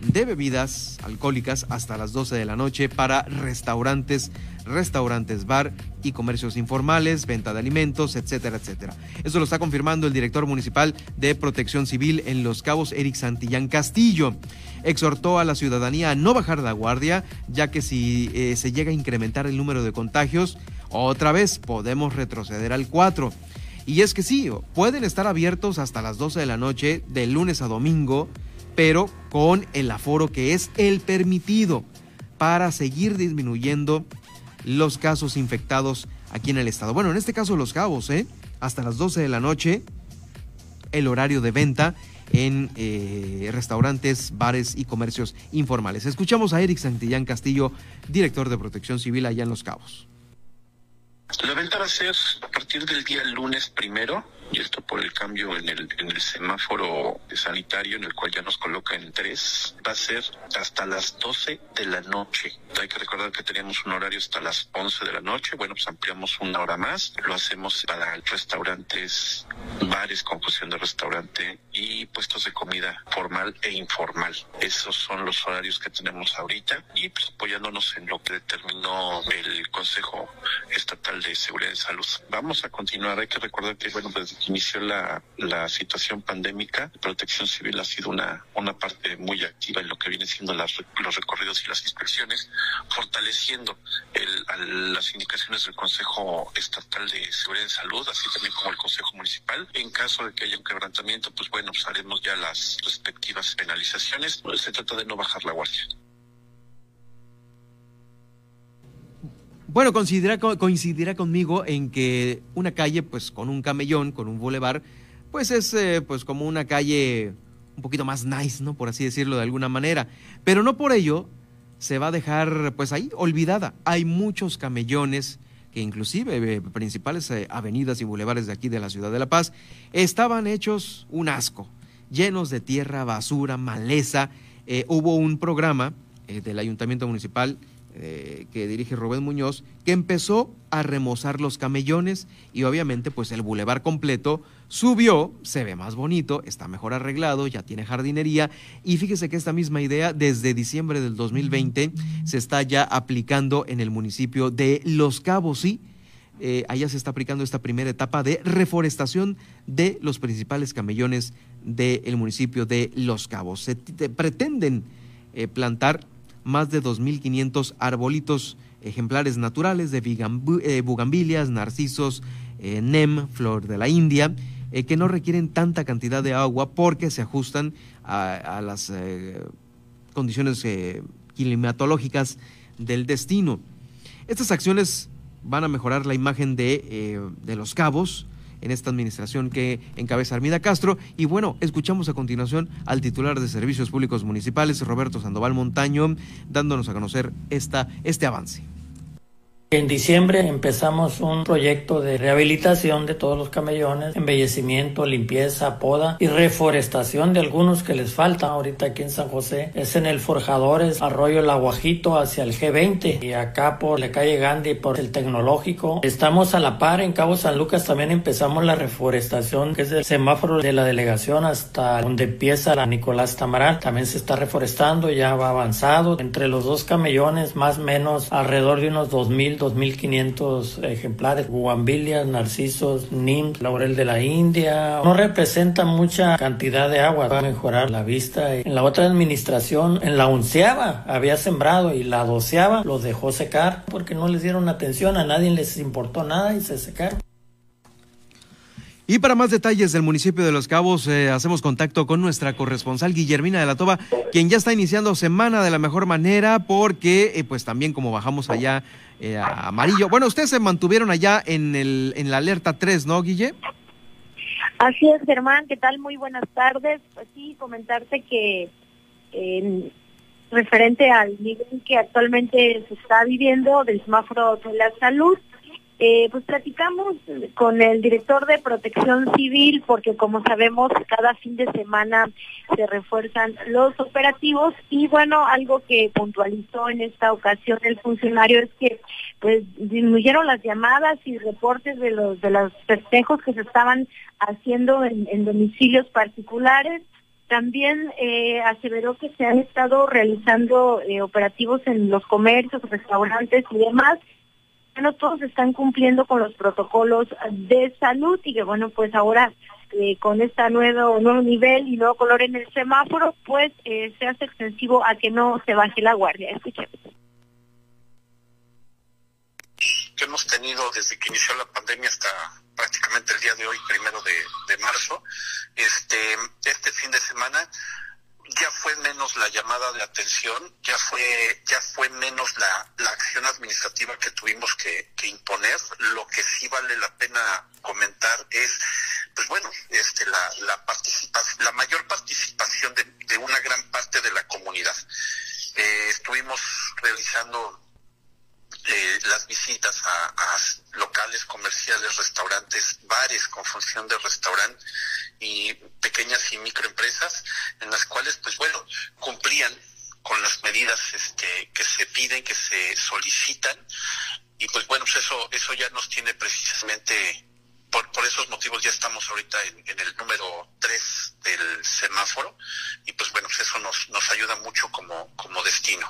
de bebidas alcohólicas hasta las 12 de la noche para restaurantes, restaurantes bar y comercios informales, venta de alimentos, etcétera, etcétera. Eso lo está confirmando el director municipal de Protección Civil en Los Cabos, Eric Santillán Castillo. Exhortó a la ciudadanía a no bajar la guardia, ya que si eh, se llega a incrementar el número de contagios, otra vez podemos retroceder al 4. Y es que sí, pueden estar abiertos hasta las 12 de la noche, de lunes a domingo, pero con el aforo que es el permitido para seguir disminuyendo los casos infectados aquí en el estado. Bueno, en este caso Los Cabos, ¿eh? hasta las 12 de la noche, el horario de venta en eh, restaurantes, bares y comercios informales. Escuchamos a Eric Santillán Castillo, director de Protección Civil allá en Los Cabos. La venta va a ser a partir del día lunes primero, y esto por el cambio en el, en el semáforo sanitario en el cual ya nos coloca en tres, va a ser hasta las 12 de la noche. Hay que recordar que teníamos un horario hasta las 11 de la noche, bueno, pues ampliamos una hora más, lo hacemos para restaurantes, bares con función de restaurante y puestos de comida formal e informal. Esos son los horarios que tenemos ahorita y pues apoyándonos en lo que determinó el Consejo Estatal de Seguridad y Salud. Vamos a continuar, hay que recordar que, bueno, pues inició la, la situación pandémica, Protección Civil ha sido una, una parte muy activa en lo que viene siendo las, los recorridos y las inspecciones, fortaleciendo el, las indicaciones del Consejo Estatal de Seguridad y Salud, así también como el Consejo Municipal. En caso de que haya un quebrantamiento, pues bueno, pues haremos ya las respectivas penalizaciones. Se trata de no bajar la guardia. Bueno, coincidirá, coincidirá conmigo en que una calle, pues con un camellón, con un bulevar, pues es eh, pues como una calle un poquito más nice, ¿no? Por así decirlo de alguna manera. Pero no por ello se va a dejar pues ahí olvidada. Hay muchos camellones que inclusive eh, principales eh, avenidas y bulevares de aquí de la ciudad de La Paz estaban hechos un asco, llenos de tierra, basura, maleza. hubo un programa del ayuntamiento municipal eh, que dirige Rubén Muñoz, que empezó a remozar los camellones y obviamente pues el bulevar completo subió, se ve más bonito, está mejor arreglado, ya tiene jardinería y fíjese que esta misma idea desde diciembre del 2020 se está ya aplicando en el municipio de Los Cabos, sí. Eh, allá se está aplicando esta primera etapa de reforestación de los principales camellones del municipio de Los Cabos. Se pretenden eh, plantar más de 2.500 arbolitos ejemplares naturales de eh, bugambilias, narcisos, eh, nem, flor de la India, eh, que no requieren tanta cantidad de agua porque se ajustan a, las condiciones climatológicas del destino. Estas acciones van a mejorar la imagen de, de los cabos, en esta administración que encabeza Armida Castro. Y bueno, escuchamos a continuación al titular de Servicios Públicos Municipales, Roberto Sandoval Montaño, dándonos a conocer esta, este avance. En diciembre empezamos un proyecto de rehabilitación de todos los camellones, embellecimiento, limpieza, poda y reforestación de algunos que les faltan ahorita aquí en San José. Es en el Forjadores, Arroyo El Aguajito hacia el G20 y acá por la calle Gandhi por el Tecnológico. Estamos a la par en Cabo San Lucas también empezamos la reforestación que es el semáforo de la delegación hasta donde empieza la Nicolás Tamaral. También se está reforestando, ya va avanzado. Entre los dos camellones más o menos alrededor de unos 2000 2.500 ejemplares, guambilias, narcisos, nim, laurel de la India. No representa mucha cantidad de agua para mejorar la vista. En la otra administración, en la onceava, había sembrado y la doceava los dejó secar porque no les dieron atención, a nadie les importó nada y se secaron. Y para más detalles del municipio de Los Cabos, eh, hacemos contacto con nuestra corresponsal Guillermina de la Toba, quien ya está iniciando semana de la mejor manera, porque eh, pues también como bajamos allá eh, amarillo. Bueno, ustedes se mantuvieron allá en, el, en la alerta 3, ¿no, Guille? Así es, Germán, ¿qué tal? Muy buenas tardes. Pues sí, comentarte que referente al nivel que actualmente se está viviendo del semáforo de la salud, eh, pues platicamos con el director de Protección Civil porque como sabemos cada fin de semana se refuerzan los operativos y bueno, algo que puntualizó en esta ocasión el funcionario es que pues disminuyeron las llamadas y reportes de los de los festejos que se estaban haciendo en domicilios particulares También eh, aseveró que se han estado realizando eh, operativos en los comercios, restaurantes y demás. Bueno, todos están cumpliendo con los protocolos de salud y que bueno, pues ahora eh, con este nuevo, nuevo nivel y nuevo color en el semáforo, pues eh, se hace extensivo a que no se baje la guardia. Escuchemos. que hemos tenido desde que inició la pandemia hasta prácticamente el día de hoy, primero de, de marzo. Este, este fin de semana ya fue menos la llamada de atención, ya fue, ya fue menos la, la acción administrativa que tuvimos que, imponer. Lo que sí vale la pena comentar es, pues bueno, este, la, la la mayor participación de, una gran parte de la comunidad. Eh, estuvimos realizando eh, las visitas a, locales comerciales, restaurantes, bares con función de restaurante y pequeñas y microempresas en las cuales, pues bueno, cumplían con las medidas este, que se piden, que se solicitan y pues bueno, pues eso, eso ya nos tiene precisamente por, por esos motivos ya estamos ahorita en, el número 3 del semáforo y pues bueno, pues eso nos, nos ayuda mucho como, como destino.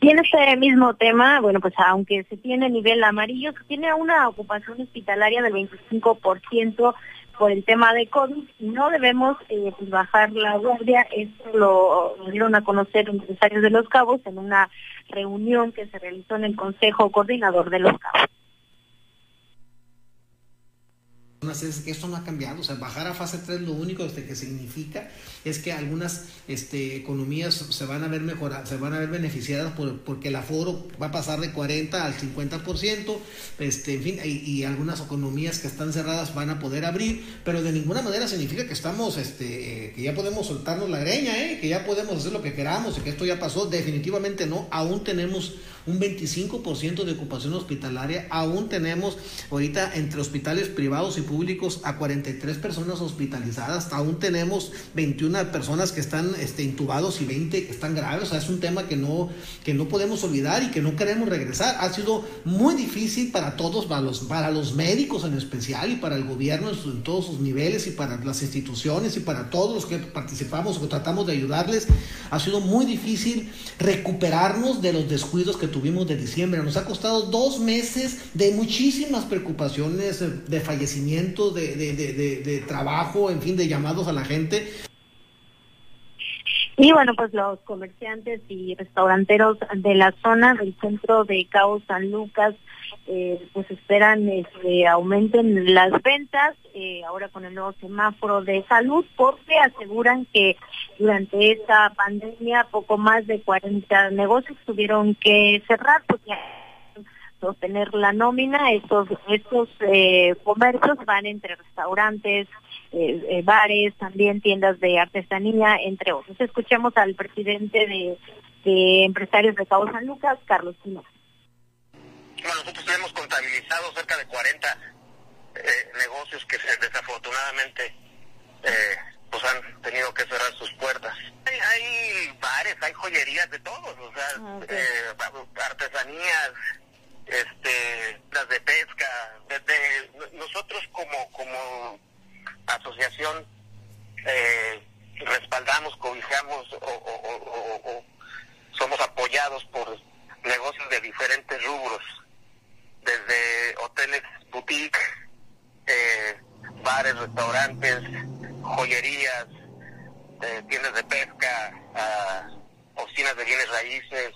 Y en este mismo tema, bueno, pues aunque se tiene nivel amarillo, se tiene una ocupación hospitalaria del 25% por el tema de COVID no debemos eh, pues bajar la guardia. Esto lo, lo dieron a conocer empresarios de Los Cabos en una reunión que se realizó en el Consejo Coordinador de Los Cabos. Es que esto no ha cambiado, o sea, bajar a fase 3 lo único este, que significa es que algunas este, economías se van a ver mejoradas, se van a ver beneficiadas por, porque el aforo va a pasar de 40 al 50%, este, en fin, y, y, algunas economías que están cerradas van a poder abrir, pero de ninguna manera significa que estamos, este, que ya podemos soltarnos la greña, ¿eh? que ya podemos hacer lo que queramos y que esto ya pasó, definitivamente no, aún tenemos un 25% de ocupación hospitalaria, aún tenemos ahorita entre hospitales privados y públicos a 43 personas hospitalizadas, aún tenemos 21 personas que están este, intubados y 20 que están graves, o sea, es un tema que no, que no podemos olvidar y que no queremos regresar. Ha sido muy difícil para todos, para los, para los médicos en especial y para el gobierno en, su, en todos sus niveles y para las instituciones y para todos los que participamos o tratamos de ayudarles. Ha sido muy difícil recuperarnos de los descuidos que tuvimos de diciembre. Nos ha costado dos meses de muchísimas preocupaciones, de fallecimiento, de, de, de, de, trabajo, en fin, de llamados a la gente. Y bueno, pues los comerciantes y restauranteros de la zona del centro de Cabo San Lucas, eh, pues esperan este, aumenten las ventas eh, ahora con el nuevo semáforo de salud porque aseguran que durante esta pandemia poco más de 40 negocios tuvieron que cerrar porque sostener la nómina, estos, estos eh, comercios van entre restaurantes, bares, también tiendas de artesanía, entre otros. Escuchemos al presidente de, de empresarios de Cabo San Lucas, Carlos Pino. Bueno, nosotros tenemos contabilizado cerca de 40 eh, negocios que se, desafortunadamente eh, pues han tenido que cerrar sus puertas. Hay, hay bares, hay joyerías de todos, o sea, okay. eh, artesanías, este, las de pesca. Desde nosotros como como asociación eh, respaldamos, cobijamos o, o, o, o somos apoyados por negocios de diferentes rubros desde hoteles boutique, eh, bares, restaurantes, joyerías, eh, tiendas de pesca, uh, oficinas de bienes raíces,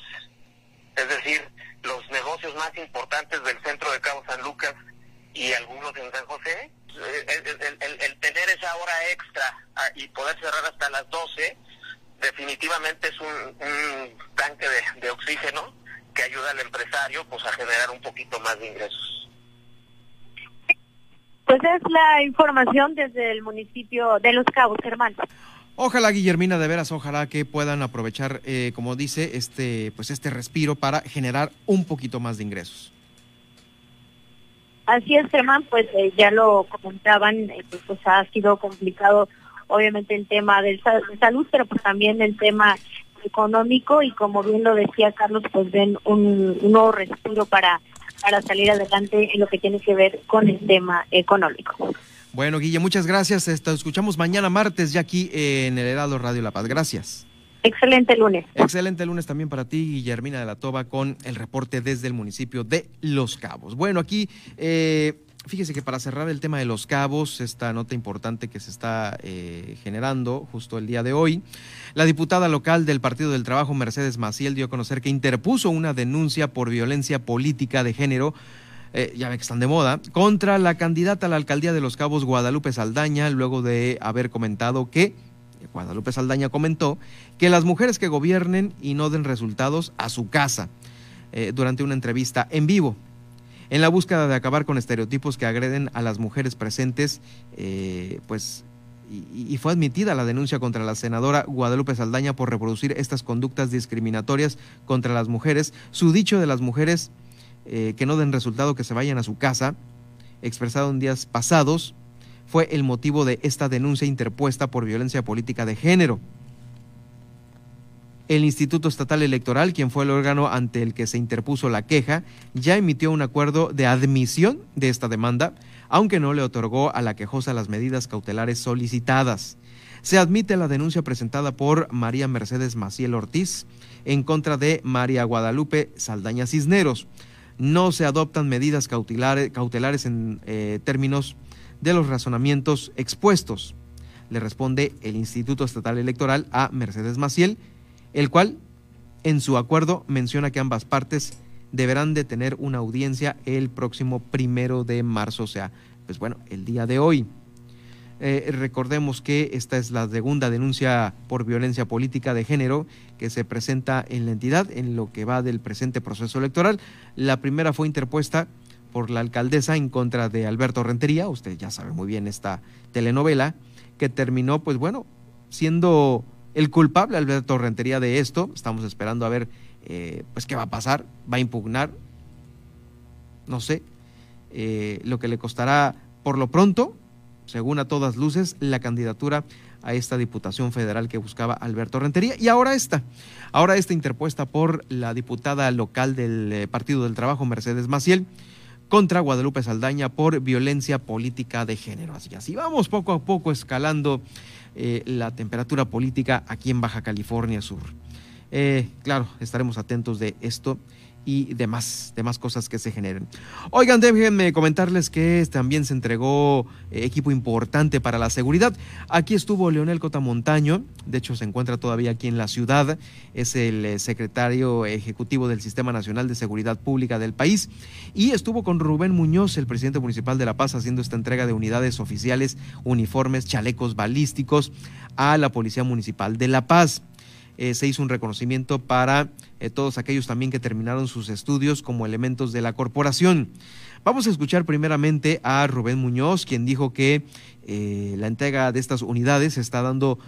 es decir, los negocios más importantes del centro de Cabo San Lucas y algunos en San José, el, el, el, el tener esa hora extra uh, y poder cerrar hasta las 12, definitivamente es un, un tanque de, de oxígeno que ayuda al empresario pues a generar un poquito más de ingresos. Pues es la información desde el municipio de Los Cabos, hermanos. Ojalá, Guillermina, de veras, ojalá que puedan aprovechar, eh, como dice, este, pues este respiro para generar un poquito más de ingresos. Así es, Germán, pues eh, ya lo comentaban, eh, pues ha sido complicado, obviamente, el tema del sal de salud, pero pues también el tema económico y como bien lo decía Carlos, pues ven un, un nuevo respiro para, para salir adelante en lo que tiene que ver con el tema económico. Bueno, Guille, muchas gracias. Esto, escuchamos mañana martes ya aquí en el Heraldo Radio La Paz. Gracias. Excelente lunes. Excelente lunes también para ti, Guillermina de la Toba, con el reporte desde el municipio de Los Cabos. Bueno, aquí, eh, fíjese que para cerrar el tema de Los Cabos, esta nota importante que se está eh, generando justo el día de hoy, la diputada local del Partido del Trabajo, Mercedes Maciel, dio a conocer que interpuso una denuncia por violencia política de género eh, ya ve que están de moda, contra la candidata a la alcaldía de Los Cabos, Guadalupe Saldaña, luego de haber comentado que Guadalupe Saldaña comentó que las mujeres que gobiernen y no den resultados a su casa eh, durante una entrevista en vivo. En la búsqueda de acabar con estereotipos que agreden a las mujeres presentes, eh, pues y, fue admitida la denuncia contra la senadora Guadalupe Saldaña por reproducir estas conductas discriminatorias contra las mujeres. Su dicho de las mujeres eh, que no den resultado, que se vayan a su casa, expresado en días pasados, fue el motivo de esta denuncia interpuesta por violencia política de género. El Instituto Estatal Electoral, quien fue el órgano ante el que se interpuso la queja, ya emitió un acuerdo de admisión de esta demanda, aunque no le otorgó a la quejosa las medidas cautelares solicitadas. Se admite la denuncia presentada por María Mercedes Maciel Ortiz en contra de María Guadalupe Saldaña Cisneros. No se adoptan medidas cautelares, en eh, términos de los razonamientos expuestos, le responde el Instituto Estatal Electoral a Mercedes Maciel, el cual en su acuerdo menciona que ambas partes deberán de tener una audiencia el próximo primero de marzo, o sea, pues bueno, el día de hoy. Eh, recordemos que esta es la segunda denuncia por violencia política de género que se presenta en la entidad en lo que va del presente proceso electoral. La primera fue interpuesta por la alcaldesa en contra de Alberto Rentería, usted ya sabe muy bien esta telenovela, que terminó, pues bueno, siendo el culpable Alberto Rentería de esto. Estamos esperando a ver, eh, pues, qué va a pasar. Va a impugnar, no sé, eh, lo que le costará por lo pronto, según a todas luces, la candidatura a esta diputación federal que buscaba Alberto Rentería. Y ahora esta, ahora esta interpuesta por la diputada local del eh, Partido del Trabajo, Mercedes Maciel, contra Guadalupe Saldaña por violencia política de género. Así, así vamos poco a poco escalando eh, la temperatura política aquí en Baja California Sur. Eh, claro, estaremos atentos de esto y demás, demás cosas que se generen. Oigan, déjenme comentarles que también se entregó eh, equipo importante para la seguridad. Aquí estuvo Leonel Cotamontaño, de hecho se encuentra todavía aquí en la ciudad, es el eh, secretario ejecutivo del Sistema Nacional de Seguridad Pública del país, y estuvo con Rubén Muñoz, el presidente municipal de La Paz, haciendo esta entrega de unidades oficiales, uniformes, chalecos balísticos a la Policía Municipal de La Paz. Eh, se hizo un reconocimiento para eh, todos aquellos también que terminaron sus estudios como elementos de la corporación. Vamos a escuchar primeramente a Rubén Muñoz, quien dijo que eh, la entrega de estas unidades está dando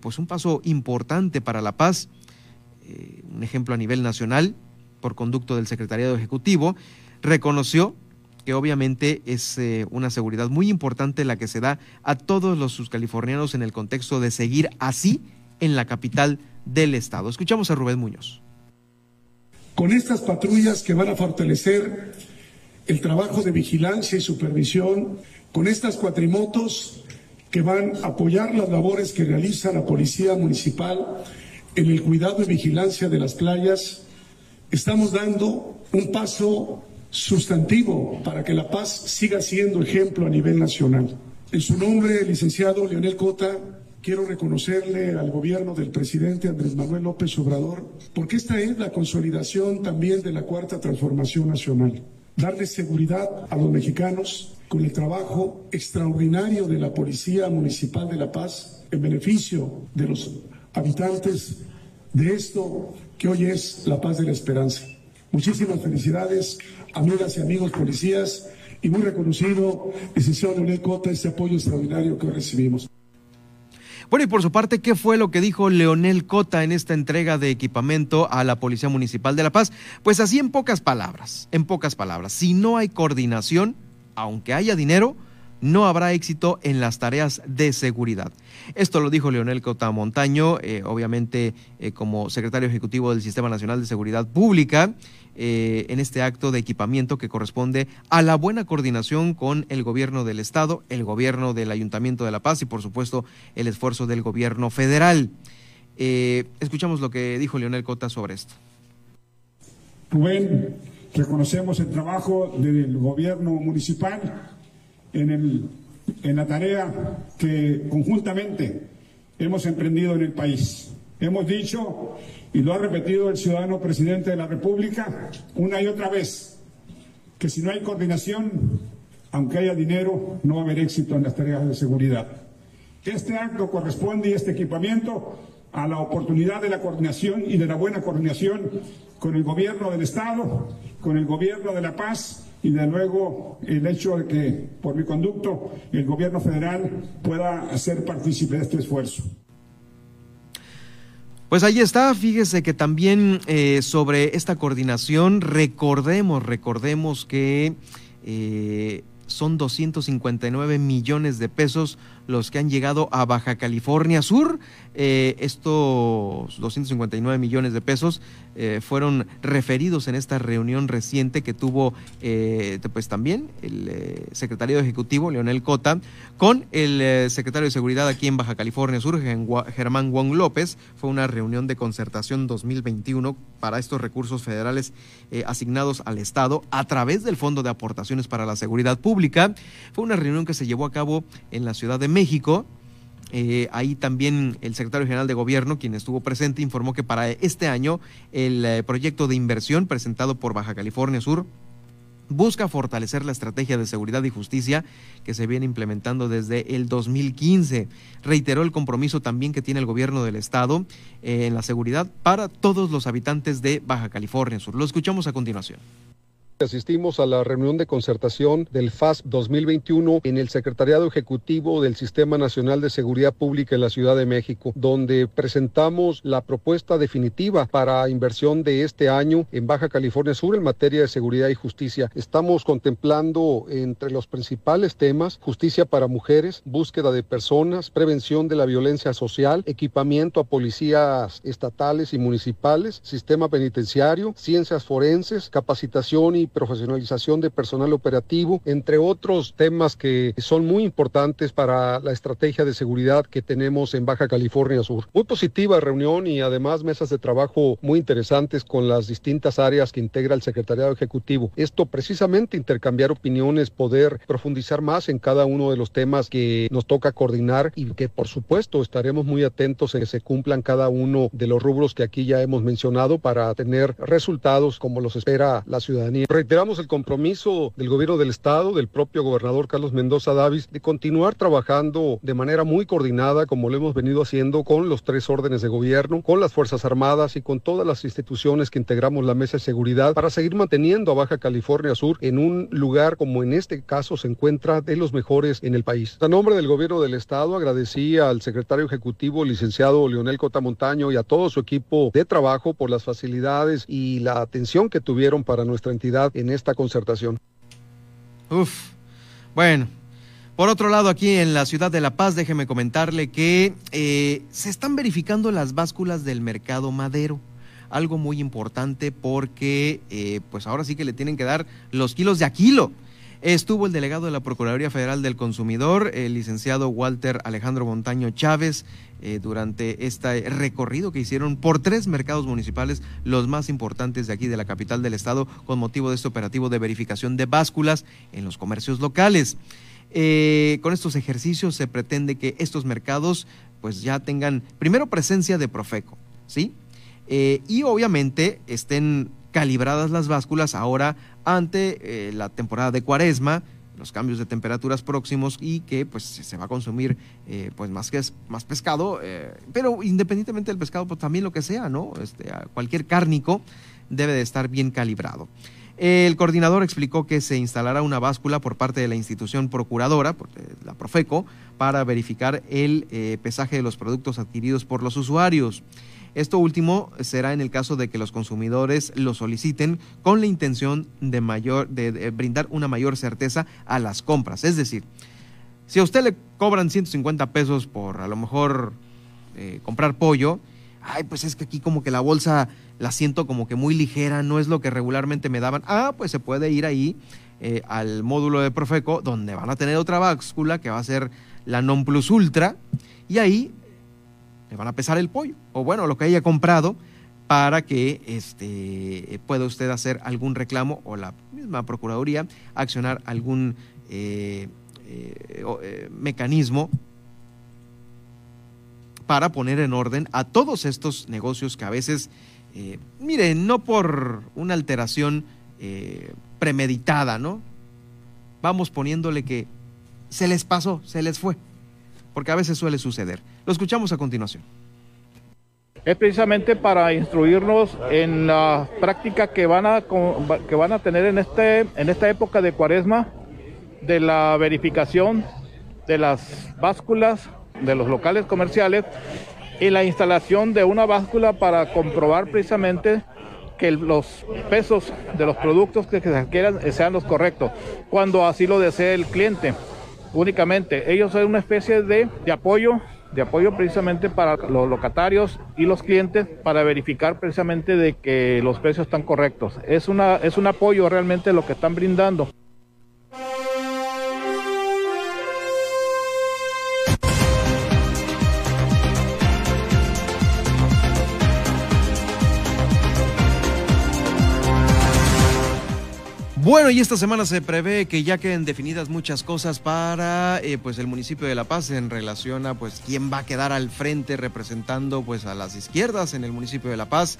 pues un paso importante para la paz, un ejemplo a nivel nacional por conducto del Secretariado Ejecutivo. Reconoció que obviamente es una seguridad muy importante la que se da a todos los suscalifornianos en el contexto de seguir así en la capital del Estado. Escuchamos a Rubén Muñoz. Con estas patrullas que van a fortalecer el trabajo de vigilancia y supervisión, con estas cuatrimotos que van a apoyar las labores que realiza la Policía Municipal en el cuidado y vigilancia de las playas, estamos dando un paso sustantivo para que La Paz siga siendo ejemplo a nivel nacional. En su nombre, licenciado Leonel Cota, Quiero reconocerle al gobierno del presidente Andrés Manuel López Obrador, porque esta es la consolidación también de la cuarta transformación nacional. Darle seguridad a los mexicanos con el trabajo extraordinario de la Policía Municipal de La Paz en beneficio de los habitantes de esto que hoy es la paz de la esperanza. Muchísimas felicidades, amigas y amigos policías, y muy reconocido, licenciado Leonel Cota, este apoyo extraordinario que hoy recibimos. Bueno, y por su parte, ¿qué fue lo que dijo Leonel Cota en esta entrega de equipamiento a la Policía Municipal de La Paz? Pues así en pocas palabras, en pocas palabras, si no hay coordinación, aunque haya dinero, no habrá éxito en las tareas de seguridad. Esto lo dijo Leonel Cotamontaño, eh, obviamente eh, como secretario ejecutivo del Sistema Nacional de Seguridad Pública, eh, en este acto de equipamiento que corresponde a la buena coordinación con el gobierno del Estado, el gobierno del Ayuntamiento de La Paz y por supuesto el esfuerzo del gobierno federal. escuchamos lo que dijo Leonel Cota sobre esto. Rubén, reconocemos el trabajo del gobierno municipal en, el, en la tarea que conjuntamente hemos emprendido en el país. Hemos dicho, y lo ha repetido el ciudadano presidente de la República una y otra vez, que si no hay coordinación, aunque haya dinero, no va a haber éxito en las tareas de seguridad. Este acto corresponde y este equipamiento a la oportunidad de la coordinación y de la buena coordinación con el gobierno del Estado, con el gobierno de La Paz y de luego el hecho de que por mi conducto el gobierno federal pueda ser partícipe de este esfuerzo. Pues ahí está, fíjese que también eh, sobre esta coordinación recordemos, recordemos que eh, son 259 millones de pesos los que han llegado a Baja California Sur. Eh, estos 259 millones de pesos eh, fueron referidos en esta reunión reciente que tuvo eh, pues también el secretario ejecutivo Leonel Cota con el secretario de Seguridad aquí en Baja California Sur, Germán Wong López. Fue una reunión de concertación 2021 para estos recursos federales asignados al Estado a través del Fondo de Aportaciones para la Seguridad Pública. Fue una reunión que se llevó a cabo en la Ciudad de México. Eh, ahí también el secretario general de gobierno, quien estuvo presente, informó que para este año el eh, proyecto de inversión presentado por Baja California Sur busca fortalecer la estrategia de seguridad y justicia que se viene implementando desde el 2015. Reiteró el compromiso también que tiene el gobierno del estado eh, en la seguridad para todos los habitantes de Baja California Sur. Lo escuchamos a continuación. Asistimos a la reunión de concertación del FAS 2021 en el Secretariado Ejecutivo del Sistema Nacional de Seguridad Pública en la Ciudad de México, donde presentamos la propuesta definitiva para inversión de este año en Baja California Sur en materia de seguridad y justicia. Estamos contemplando entre los principales temas justicia para mujeres, búsqueda de personas, prevención de la violencia social, equipamiento a policías estatales y municipales, sistema penitenciario, ciencias forenses, capacitación y profesionalización de personal operativo, entre otros temas que son muy importantes para la estrategia de seguridad que tenemos en Baja California Sur. Muy positiva reunión y además mesas de trabajo muy interesantes con las distintas áreas que integra el Secretariado Ejecutivo. Esto precisamente intercambiar opiniones, poder profundizar más en cada uno de los temas que nos toca coordinar y que por supuesto estaremos muy atentos en que se cumplan cada uno de los rubros que aquí ya hemos mencionado para tener resultados como los espera la ciudadanía. Reiteramos el compromiso del gobierno del estado, del propio gobernador Carlos Mendoza Davis, de continuar trabajando de manera muy coordinada, como lo hemos venido haciendo con los tres órdenes de gobierno, con las Fuerzas Armadas y con todas las instituciones que integramos la Mesa de Seguridad para seguir manteniendo a Baja California Sur en un lugar como en este caso se encuentra de los mejores en el país. A nombre del gobierno del estado agradecí al secretario ejecutivo, licenciado Leonel Cotamontaño y a todo su equipo de trabajo por las facilidades y la atención que tuvieron para nuestra entidad en esta concertación. Uf, bueno. Por otro lado, aquí en la ciudad de La Paz, déjeme comentarle que eh, se están verificando las básculas del mercado madero. Algo muy importante porque, eh, pues ahora sí que le tienen que dar los kilos de a kilo. Estuvo el delegado de la Procuraduría Federal del Consumidor, el licenciado Walter Alejandro Montaño Chávez, eh, durante este recorrido que hicieron por tres mercados municipales, los más importantes de aquí de la capital del estado, con motivo de este operativo de verificación de básculas en los comercios locales. Eh, con estos ejercicios se pretende que estos mercados pues ya tengan primero presencia de Profeco, ¿sí? Eh, y obviamente estén calibradas las básculas ahora ante eh, la temporada de cuaresma, los cambios de temperaturas próximos y que pues se va a consumir eh, pues más que más pescado, eh, pero independientemente del pescado, pues también lo que sea, ¿no? Este, cualquier cárnico debe de estar bien calibrado. El coordinador explicó que se instalará una báscula por parte de la institución procuradora, la Profeco, para verificar el pesaje de los productos adquiridos por los usuarios. Esto último será en el caso de que los consumidores lo soliciten con la intención de, mayor, de, brindar una mayor certeza a las compras. Es decir, Si a usted le cobran 150 pesos por a lo mejor eh, comprar pollo, ay, pues es que aquí como que la bolsa la siento como que muy ligera, no es lo que regularmente me daban. Ah, pues se puede ir ahí eh, al módulo de Profeco, donde van a tener otra báscula que va a ser la Non Plus Ultra, y ahí le van a pesar el pollo, o bueno, lo que haya comprado, para que este, pueda usted hacer algún reclamo o la misma Procuraduría accionar algún eh, eh, eh, mecanismo para poner en orden a todos estos negocios que a veces, miren, no por una alteración premeditada, ¿no? Vamos poniéndole que se les pasó, se les fue, porque a veces suele suceder. Lo escuchamos a continuación. Es precisamente para instruirnos en la práctica que van a, que van a tener en, este, en esta época de cuaresma de la verificación de las básculas de los locales comerciales y la instalación de una báscula para comprobar precisamente que los pesos de los productos que se adquieran sean los correctos, cuando así lo desee el cliente únicamente. Ellos son una especie de, de apoyo de apoyo precisamente para los locatarios y los clientes para verificar precisamente de que los precios están correctos. Es, una, es un apoyo realmente lo que están brindando. Bueno, y esta semana se prevé que ya queden definidas muchas cosas para eh, pues el municipio de La Paz en relación a pues quién va a quedar al frente representando pues a las izquierdas en el municipio de La Paz.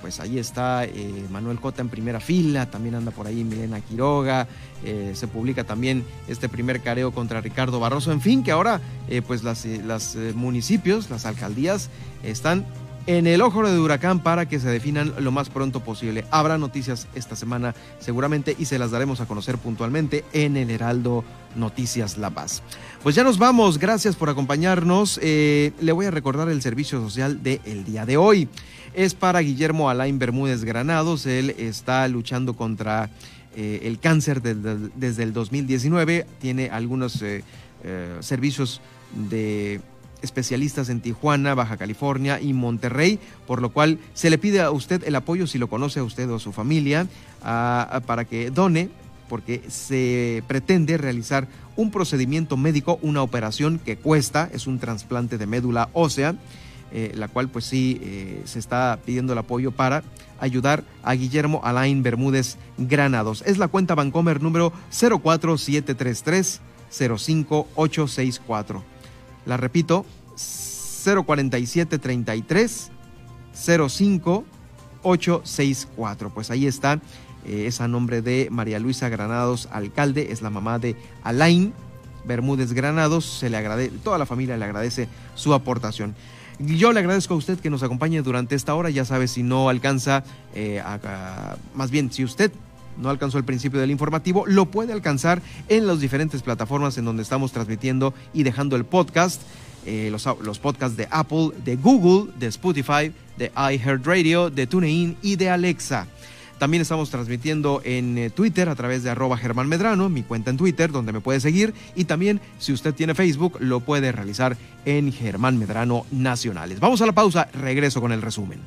Pues ahí está eh, Manuel Cota en primera fila, también anda por ahí Milena Quiroga, eh, se publica también este primer careo contra Ricardo Barroso, en fin, que ahora pues las, las municipios, las alcaldías están en el ojo de huracán para que se definan lo más pronto posible. Habrá noticias esta semana seguramente y se las daremos a conocer puntualmente en el Heraldo Noticias La Paz. Pues ya nos vamos, gracias por acompañarnos. Eh, le voy a recordar el servicio social del día de hoy. Es para Guillermo Alain Bermúdez Granados, él está luchando contra eh, el cáncer desde el 2019, tiene algunos eh, servicios de especialistas en Tijuana, Baja California y Monterrey, por lo cual se le pide a usted el apoyo si lo conoce a usted o a su familia para que done porque se pretende realizar un procedimiento médico, una operación que cuesta, es un trasplante de médula ósea, eh, la cual pues sí eh, se está pidiendo el apoyo para ayudar a Guillermo Alain Bermúdez Granados. Es la cuenta Bancomer número 04733 05864. La repito, 04733 05 864. Pues ahí está, eh, es a nombre de María Luisa Granados, alcalde, es la mamá de Alain Bermúdez Granados. Se le toda la familia le agradece su aportación. Yo le agradezco a usted que nos acompañe durante esta hora. Ya sabe, si no alcanza, eh, más bien, si usted no alcanzó el principio del informativo, lo puede alcanzar en las diferentes plataformas en donde estamos transmitiendo y dejando el podcast. Eh, los, podcasts de Apple, de Google, de Spotify, de iHeartRadio, de TuneIn y de Alexa. También estamos transmitiendo en eh, Twitter a través de arroba Germán Medrano, mi cuenta en Twitter, donde me puede seguir. Y también, si usted tiene Facebook, lo puede realizar en Germán Medrano Nacionales. Vamos a la pausa, regreso con el resumen.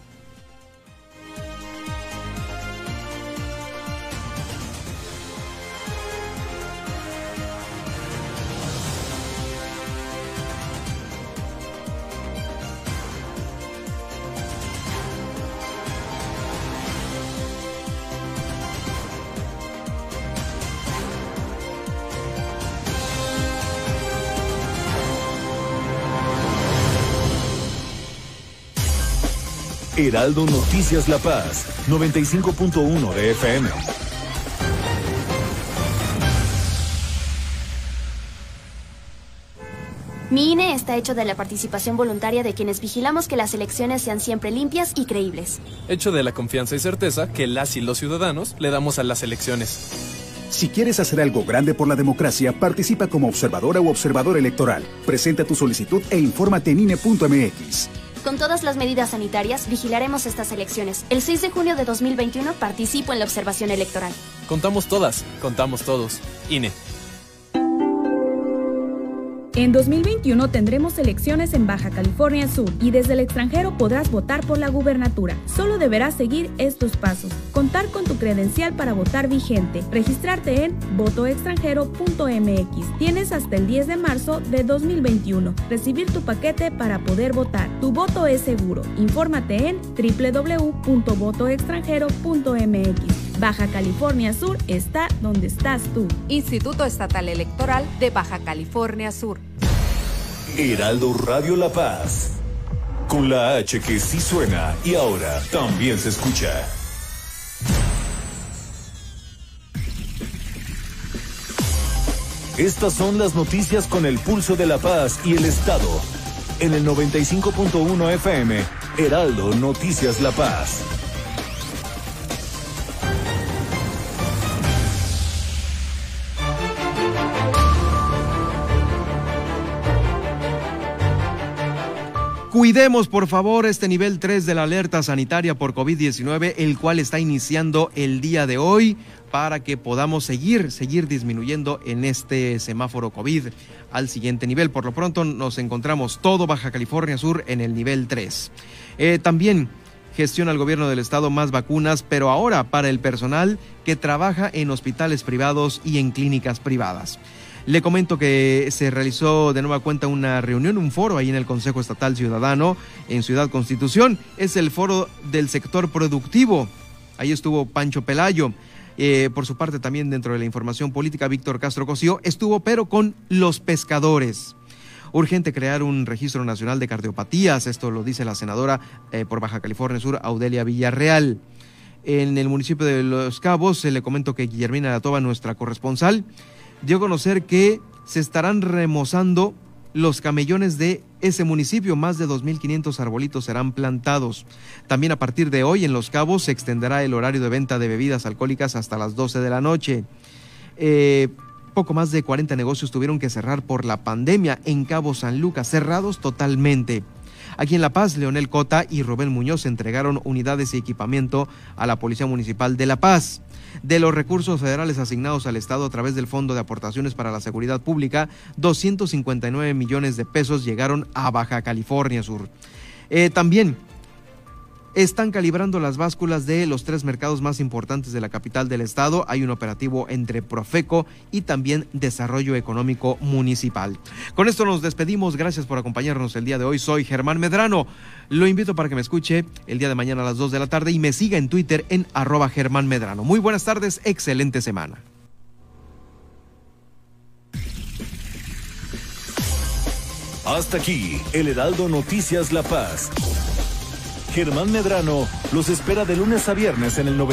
Heraldo Noticias La Paz, 95.1 de FM. Mi INE está hecho de la participación voluntaria de quienes vigilamos que las elecciones sean siempre limpias y creíbles. Hecho de la confianza y certeza que las y los ciudadanos le damos a las elecciones. Si quieres hacer algo grande por la democracia, participa como observadora o observador electoral. Presenta tu solicitud e infórmate en INE.mx. Con todas las medidas sanitarias, vigilaremos estas elecciones. El 6 de junio de 2021 participo en la observación electoral. Contamos todas, contamos todos. INE. En 2021 tendremos elecciones en Baja California Sur y desde el extranjero podrás votar por la gubernatura. Solo deberás seguir estos pasos. Contar con tu credencial para votar vigente. Registrarte en votoextranjero.mx. Tienes hasta el 10 de marzo de 2021. Recibir tu paquete para poder votar. Tu voto es seguro. Infórmate en www.votoextranjero.mx. Baja California Sur está donde estás tú. Instituto Estatal Electoral de Baja California Sur. Heraldo Radio La Paz. Con la H que sí suena y ahora también se escucha. Estas son las noticias con el pulso de La Paz y el Estado. En el 95.1 FM, Heraldo Noticias La Paz. Cuidemos, por favor, este nivel 3 de la alerta sanitaria por COVID-19, el cual está iniciando el día de hoy para que podamos seguir, seguir disminuyendo en este semáforo COVID al siguiente nivel. Por lo pronto nos encontramos todo Baja California Sur en el nivel 3. Eh, también gestiona el gobierno del estado más vacunas, pero ahora para el personal que trabaja en hospitales privados y en clínicas privadas. Le comento que se realizó de nueva cuenta una reunión, un foro ahí en el Consejo Estatal Ciudadano en Ciudad Constitución. Es el foro del sector productivo. Ahí estuvo Pancho Pelayo. Eh, por su parte, también dentro de la información política, Víctor Castro Cosío estuvo, pero con los pescadores. Urgente crear un registro nacional de cardiopatías, esto lo dice la senadora eh, por Baja California Sur, Audelia Villarreal. En el municipio de Los Cabos, se le comento que Guillermina Latova, nuestra corresponsal, dio a conocer que se estarán remozando los camellones de ese municipio. Más de 2.500 arbolitos serán plantados. También a partir de hoy en Los Cabos se extenderá el horario de venta de bebidas alcohólicas hasta las 12 de la noche. Eh, poco más de 40 negocios tuvieron que cerrar por la pandemia en Cabo San Lucas, cerrados totalmente. Aquí en La Paz, Leonel Cota y Rubén Muñoz entregaron unidades y equipamiento a la Policía Municipal de La Paz. De los recursos federales asignados al Estado a través del Fondo de Aportaciones para la Seguridad Pública, 259 millones de pesos llegaron a Baja California Sur. Eh, también están calibrando las básculas de los tres mercados más importantes de la capital del estado. Hay un operativo entre Profeco y también Desarrollo Económico Municipal. Con esto nos despedimos. Gracias por acompañarnos el día de hoy. Soy Germán Medrano. Lo invito para que me escuche el día de mañana a las 2 de la tarde y me siga en Twitter en arroba Germán Medrano. Muy buenas tardes, excelente semana. Hasta aquí, el Heraldo Noticias La Paz. Germán Medrano los espera de lunes a viernes en el 90.